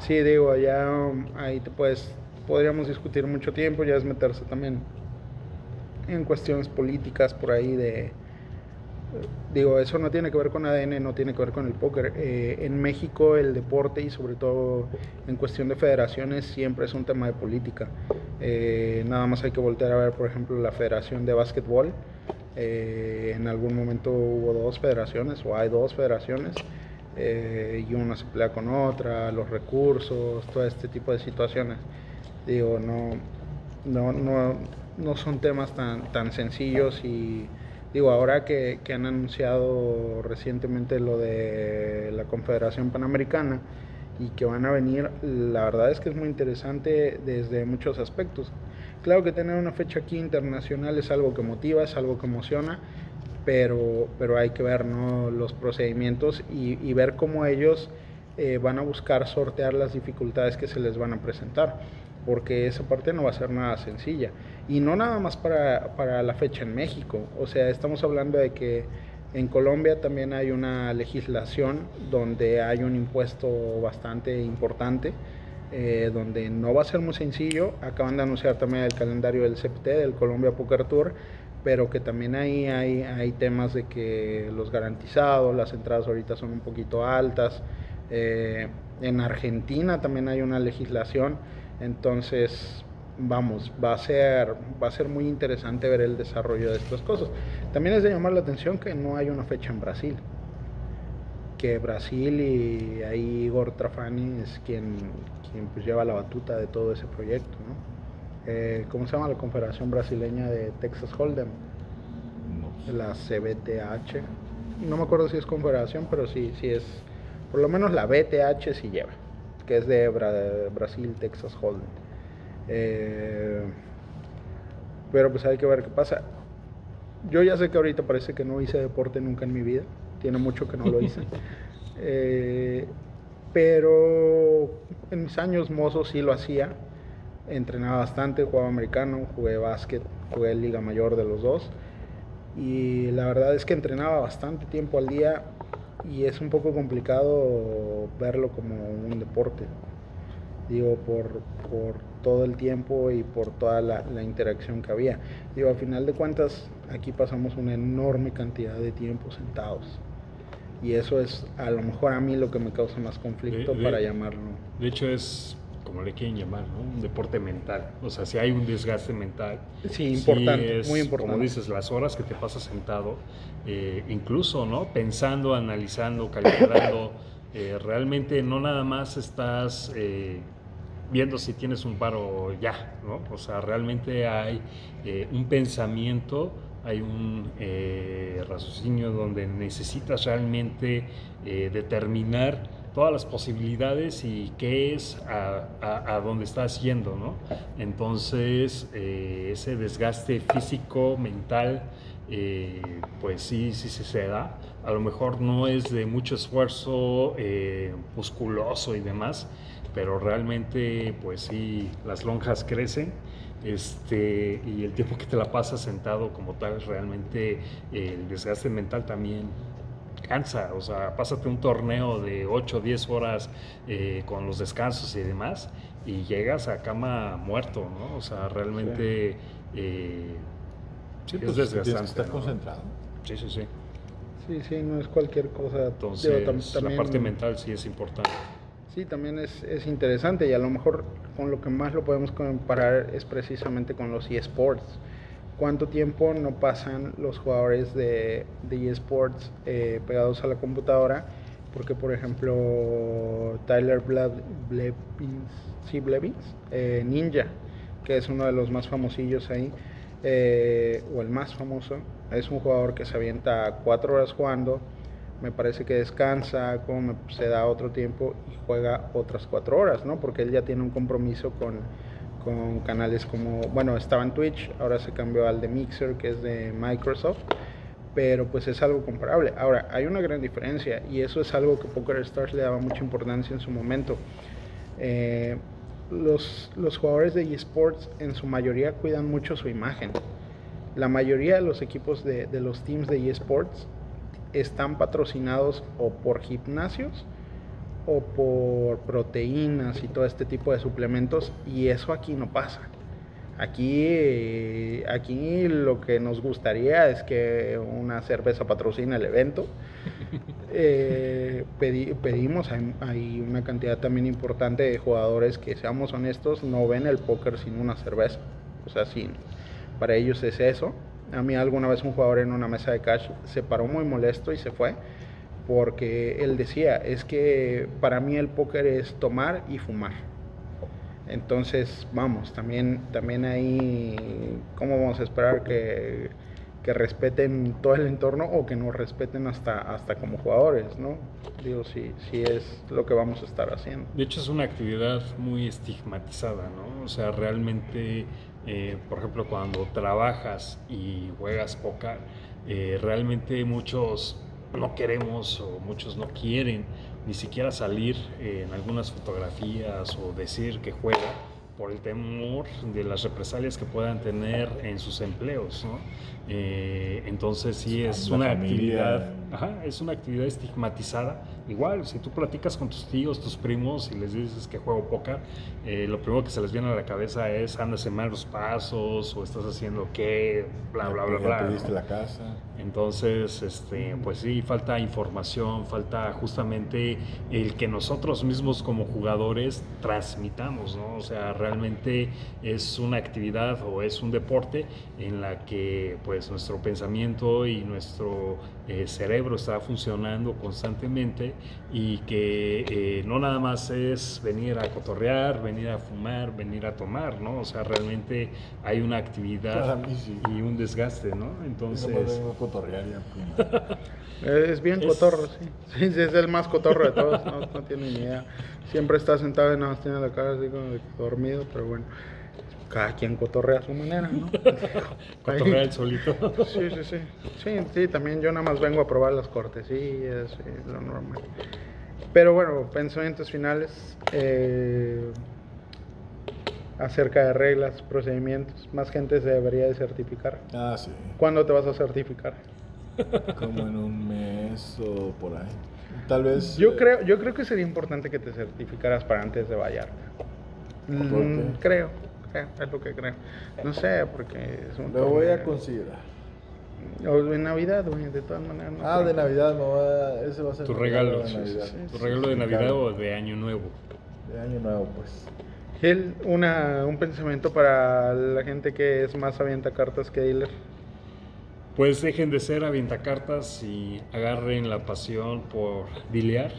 S3: sí digo allá ahí te puedes podríamos discutir mucho tiempo ya es meterse también en cuestiones políticas por ahí de digo, eso no tiene que ver con ADN, no tiene que ver con el póker. Eh, en México el deporte y sobre todo en cuestión de federaciones siempre es un tema de política. Eh, nada más hay que voltear a ver, por ejemplo, la Federación de Básquetbol. Eh, en algún momento hubo dos federaciones o hay dos federaciones y una se pelea con otra, los recursos, todo este tipo de situaciones. Digo, no, no, no, no son temas tan, tan sencillos y digo, ahora que, que, han anunciado recientemente lo de la Confederación Panamericana y que van a venir, la verdad es que es muy interesante desde muchos aspectos. Claro que tener una fecha aquí internacional es algo que motiva, es algo que emociona, pero, pero hay que ver ¿no? los procedimientos y, ver cómo ellos eh, van a buscar sortear las dificultades que se les van a presentar porque esa parte no va a ser nada sencilla. Y no nada más para, para, la fecha en México, o sea, estamos hablando de que en Colombia también hay una legislación donde hay un impuesto bastante importante, eh, donde no va a ser muy sencillo. Acaban de anunciar también el calendario del CPT, del Colombia Poker Tour, pero que también ahí hay, hay temas de que los garantizados, las entradas ahorita son un poquito altas. Eh, en Argentina también hay una legislación entonces, vamos, va a ser va a ser muy interesante ver el desarrollo de estas cosas. También es de llamar la atención que no hay una fecha en Brasil. Que Brasil y ahí Igor Trafani es quien, quien pues lleva la batuta de todo ese proyecto, ¿no? Eh, ¿Cómo se llama la Confederación Brasileña de Texas Hold'em? No. La CBTH. No me acuerdo si es confederación, pero sí, sí es. Por lo menos la BTH sí lleva que es de Bra Brasil, Texas Hold'em. Eh, pero pues hay que ver qué pasa. Yo ya sé que ahorita parece que no hice deporte nunca en mi vida, tiene mucho que no lo hice. eh, pero en mis años mozos sí lo hacía. Entrenaba bastante, jugaba americano, jugué básquet, jugué liga mayor de los dos. Y la verdad es que entrenaba bastante tiempo al día y es un poco complicado verlo como un deporte. Digo, por, por todo el tiempo y por toda la, la, interacción que había. Digo, a final de cuentas, aquí pasamos una enorme cantidad de tiempo sentados. Y eso es a lo mejor a mí lo que me causa más conflicto
S2: De- de-
S3: para llamarlo.
S2: De hecho es, como le quieren llamar, ¿no? Un deporte mental. O sea, si hay un desgaste mental.
S3: Sí, importante,
S2: es,
S3: muy importante.
S2: Como dices, las horas que te pasas sentado, eh, incluso, ¿no? Pensando, analizando, calculando, eh, realmente no nada más estás eh, viendo si tienes un paro ya, ¿no? O sea, realmente hay eh, un pensamiento, hay un eh, raciocinio donde necesitas realmente eh, determinar todas las posibilidades y qué es a, a- a dónde estás yendo, ¿no? Entonces, eh, ese desgaste físico, mental, eh, pues sí, sí, sí se da. A lo mejor no es de mucho esfuerzo eh, musculoso y demás, pero realmente, pues sí, las lonjas crecen. Este, y el tiempo que te la pasas sentado como tal, realmente eh, el desgaste mental también cansa, o sea, pásate un torneo de 8 o 10 horas eh, con los descansos y demás y llegas a cama muerto, ¿no? O sea, realmente eh,
S1: Sí,
S2: es
S1: pues tienes que
S2: desgastante.
S1: estar
S2: ¿no?
S1: concentrado.
S2: Sí, sí, sí.
S3: Sí, sí, no es cualquier cosa.
S2: Entonces,
S3: Digo, tam-
S2: la parte mental sí es importante.
S3: Sí, también es, es interesante y a lo mejor con lo que más lo podemos comparar es precisamente con los eSports. ¿Cuánto tiempo no pasan los jugadores de, eSports eh, pegados a la computadora? Porque, por ejemplo, Tyler Blevins, Blevins, eh, Ninja, que es uno de los más famosillos ahí, eh, o el más famoso, es un jugador que se avienta cuatro horas jugando, me parece que descansa, como se da otro tiempo y juega otras cuatro horas, ¿no? Porque él ya tiene un compromiso con, con canales como, bueno, estaba en Twitch, ahora se cambió al de Mixer, que es de Microsoft, pero pues es algo comparable. Ahora, hay una gran diferencia y eso es algo que Poker Stars le daba mucha importancia en su momento. Eh, los, los jugadores de eSports en su mayoría cuidan mucho su imagen. La mayoría de los equipos de, de los teams de eSports están patrocinados o por gimnasios o por proteínas y todo este tipo de suplementos y eso aquí no pasa. Aquí, aquí lo que nos gustaría es que una cerveza patrocine el evento. Eh, pedi- pedimos, hay, hay una cantidad también importante de jugadores que, seamos honestos, no ven el póker sin una cerveza. O sea, sin, para ellos es eso. A mí alguna vez un jugador en una mesa de cash se paró muy molesto y se fue porque él decía, es que para mí el póker es tomar y fumar. Entonces, vamos, también, también ahí, ¿cómo vamos a esperar que, que respeten todo el entorno o que nos respeten hasta, hasta como jugadores, ¿no? Digo, si, si es lo que vamos a estar haciendo.
S2: De hecho, es una actividad muy estigmatizada, ¿no? O sea, realmente, eh, por ejemplo, cuando trabajas y juegas póker, eh, realmente muchos no queremos o muchos no quieren ni siquiera salir eh, en algunas fotografías o decir que juega por el temor de las represalias que puedan tener en sus empleos, ¿no? Eh, entonces sí es
S1: La
S2: una
S1: familia.
S2: actividad Ajá, es una actividad estigmatizada. Igual, si tú platicas con tus tíos, tus primos y les dices que juego póker, eh, lo primero que se les viene a la cabeza es andas en malos pasos o estás haciendo qué, bla, bla, bla, bla.
S1: pediste
S2: ¿no?
S1: la casa.
S2: Entonces, este, pues sí, falta información, falta justamente el que nosotros mismos como jugadores transmitamos, ¿no? O sea, realmente es una actividad o es un deporte en la que pues nuestro pensamiento y nuestro eh, cerebro está funcionando constantemente y que eh, no nada más es venir a cotorrear, venir a fumar, venir a tomar, ¿no? O sea, realmente hay una actividad
S1: Para mí sí.
S2: y un desgaste, ¿no? Entonces,
S1: a cotorrear ya. pues.
S3: Es bien
S2: Es-
S3: cotorro, sí. Sí, sí, es el más cotorro de todos, no, no tiene ni idea. Siempre está sentado y nada más tiene la cara así como de dormido, pero bueno. Cada quien cotorrea a su manera, ¿no?
S2: cotorrear el solito.
S3: Sí, sí, sí. Sí, sí, también yo nada más vengo a probar las cortesías y lo normal. Pero bueno, pensamientos finales eh, acerca de reglas, procedimientos. Más gente se debería de certificar.
S1: Ah, sí.
S3: ¿Cuándo te vas a certificar?
S1: Como en un mes o por ahí. Tal vez.
S3: Yo
S1: eh,
S3: creo, yo creo que sería importante que te certificaras para antes de Vallarta.
S1: ¿Por
S3: Mm, creo, es lo que creo. No sé, porque es un
S1: Lo voy a considerar.
S3: O en Navidad, güey, de todas maneras. no
S1: Ah,
S3: creo.
S1: de Navidad, me va a- ese va a ser
S2: Tu regalo,
S1: de
S2: sí,
S1: Navidad.
S2: sí, sí. Tu regalo
S1: sí,
S2: de Navidad
S1: claro.
S2: o de Año Nuevo.
S1: De Año Nuevo, pues.
S3: Gil, una, un pensamiento para la gente que es más avienta cartas que dealer.
S2: Pues dejen de ser avientacartas y agarren la pasión por dilear.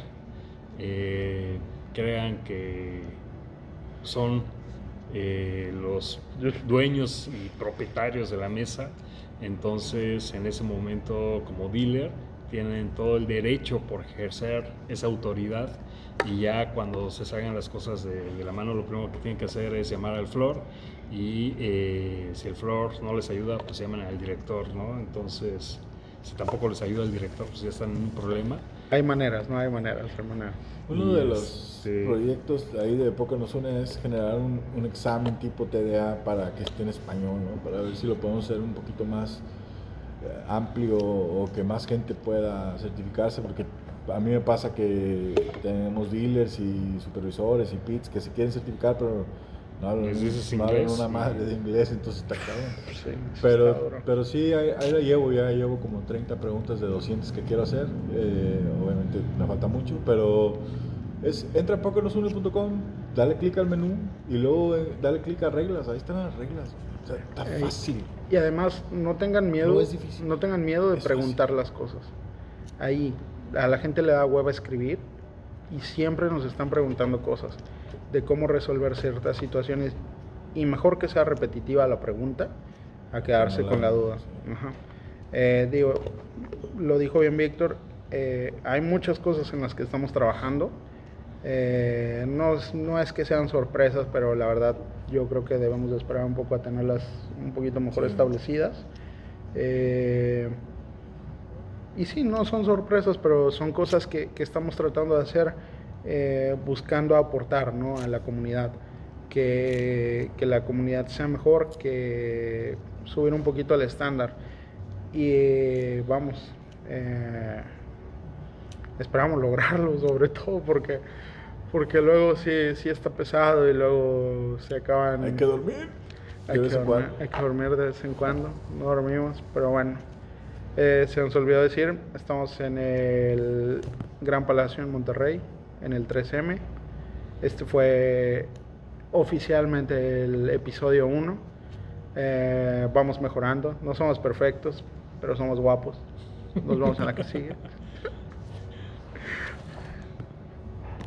S2: Eh, crean que son eh, los dueños y propietarios de la mesa. Entonces, en ese momento, como dealer, tienen todo el derecho por ejercer esa autoridad. Y ya cuando se salgan las cosas de, la mano, lo primero que tienen que hacer es llamar al flor. Y eh, si el flor no les ayuda, pues llaman al director, ¿no? Entonces, si tampoco les ayuda el director, pues ya están en un problema.
S3: Hay maneras, no hay maneras, hay maneras.
S1: Uno de los
S2: este-
S1: proyectos ahí de Poker nos une es generar un, un examen tipo TDA para que esté en español, ¿no? Para ver si lo podemos hacer un poquito más eh, amplio o que más gente pueda certificarse, porque a mí me pasa que tenemos dealers y supervisores y pits que se quieren certificar, pero no hablan,
S2: Les dices
S1: no hablan
S2: inglés
S1: una
S2: y-
S1: madre de inglés, entonces está cabrón.
S3: Sí,
S1: Pero, pero sí, ahí, ahí la llevo, ya llevo como 30 preguntas de 200 que quiero hacer. Eh, obviamente me falta mucho, pero es, entra a pokernosune.com, dale clic al menú y luego eh, dale clic a reglas, ahí están las reglas. O sea, está
S3: Ey.
S1: fácil.
S3: Y además, no tengan miedo,
S1: No es difícil.
S3: no tengan miedo de
S1: Es
S3: preguntar las cosas. Ahí, a la gente le da hueva escribir y siempre nos están preguntando cosas de cómo resolver ciertas situaciones y mejor que sea repetitiva la pregunta a quedarse
S1: la-
S3: con la duda. Ajá. Eh, digo, lo dijo bien Víctor, eh, hay muchas cosas en las que estamos trabajando. Eh, no, es- no es que sean sorpresas, pero la verdad yo creo que debemos de esperar un poco a tenerlas un poquito mejor
S1: Sí.
S3: establecidas. Y sí, no son sorpresas, pero son cosas que, que estamos tratando de hacer eh, buscando aportar ¿no? a la comunidad. Que, que la comunidad sea mejor, que subir un poquito el estándar. Y eh, vamos, eh, esperamos lograrlo sobre todo porque, porque luego sí, sí está pesado y luego se acaban...
S1: Hay que dormir.
S3: Hay que, dormir, hay que dormir de vez en cuando, no dormimos, pero bueno. Eh, se nos olvidó decir, estamos en el Gran Palacio en Monterrey, en el 3M. Este fue oficialmente el episodio 1. Eh, vamos mejorando, no somos perfectos, pero somos guapos. Nos vemos en la que sigue.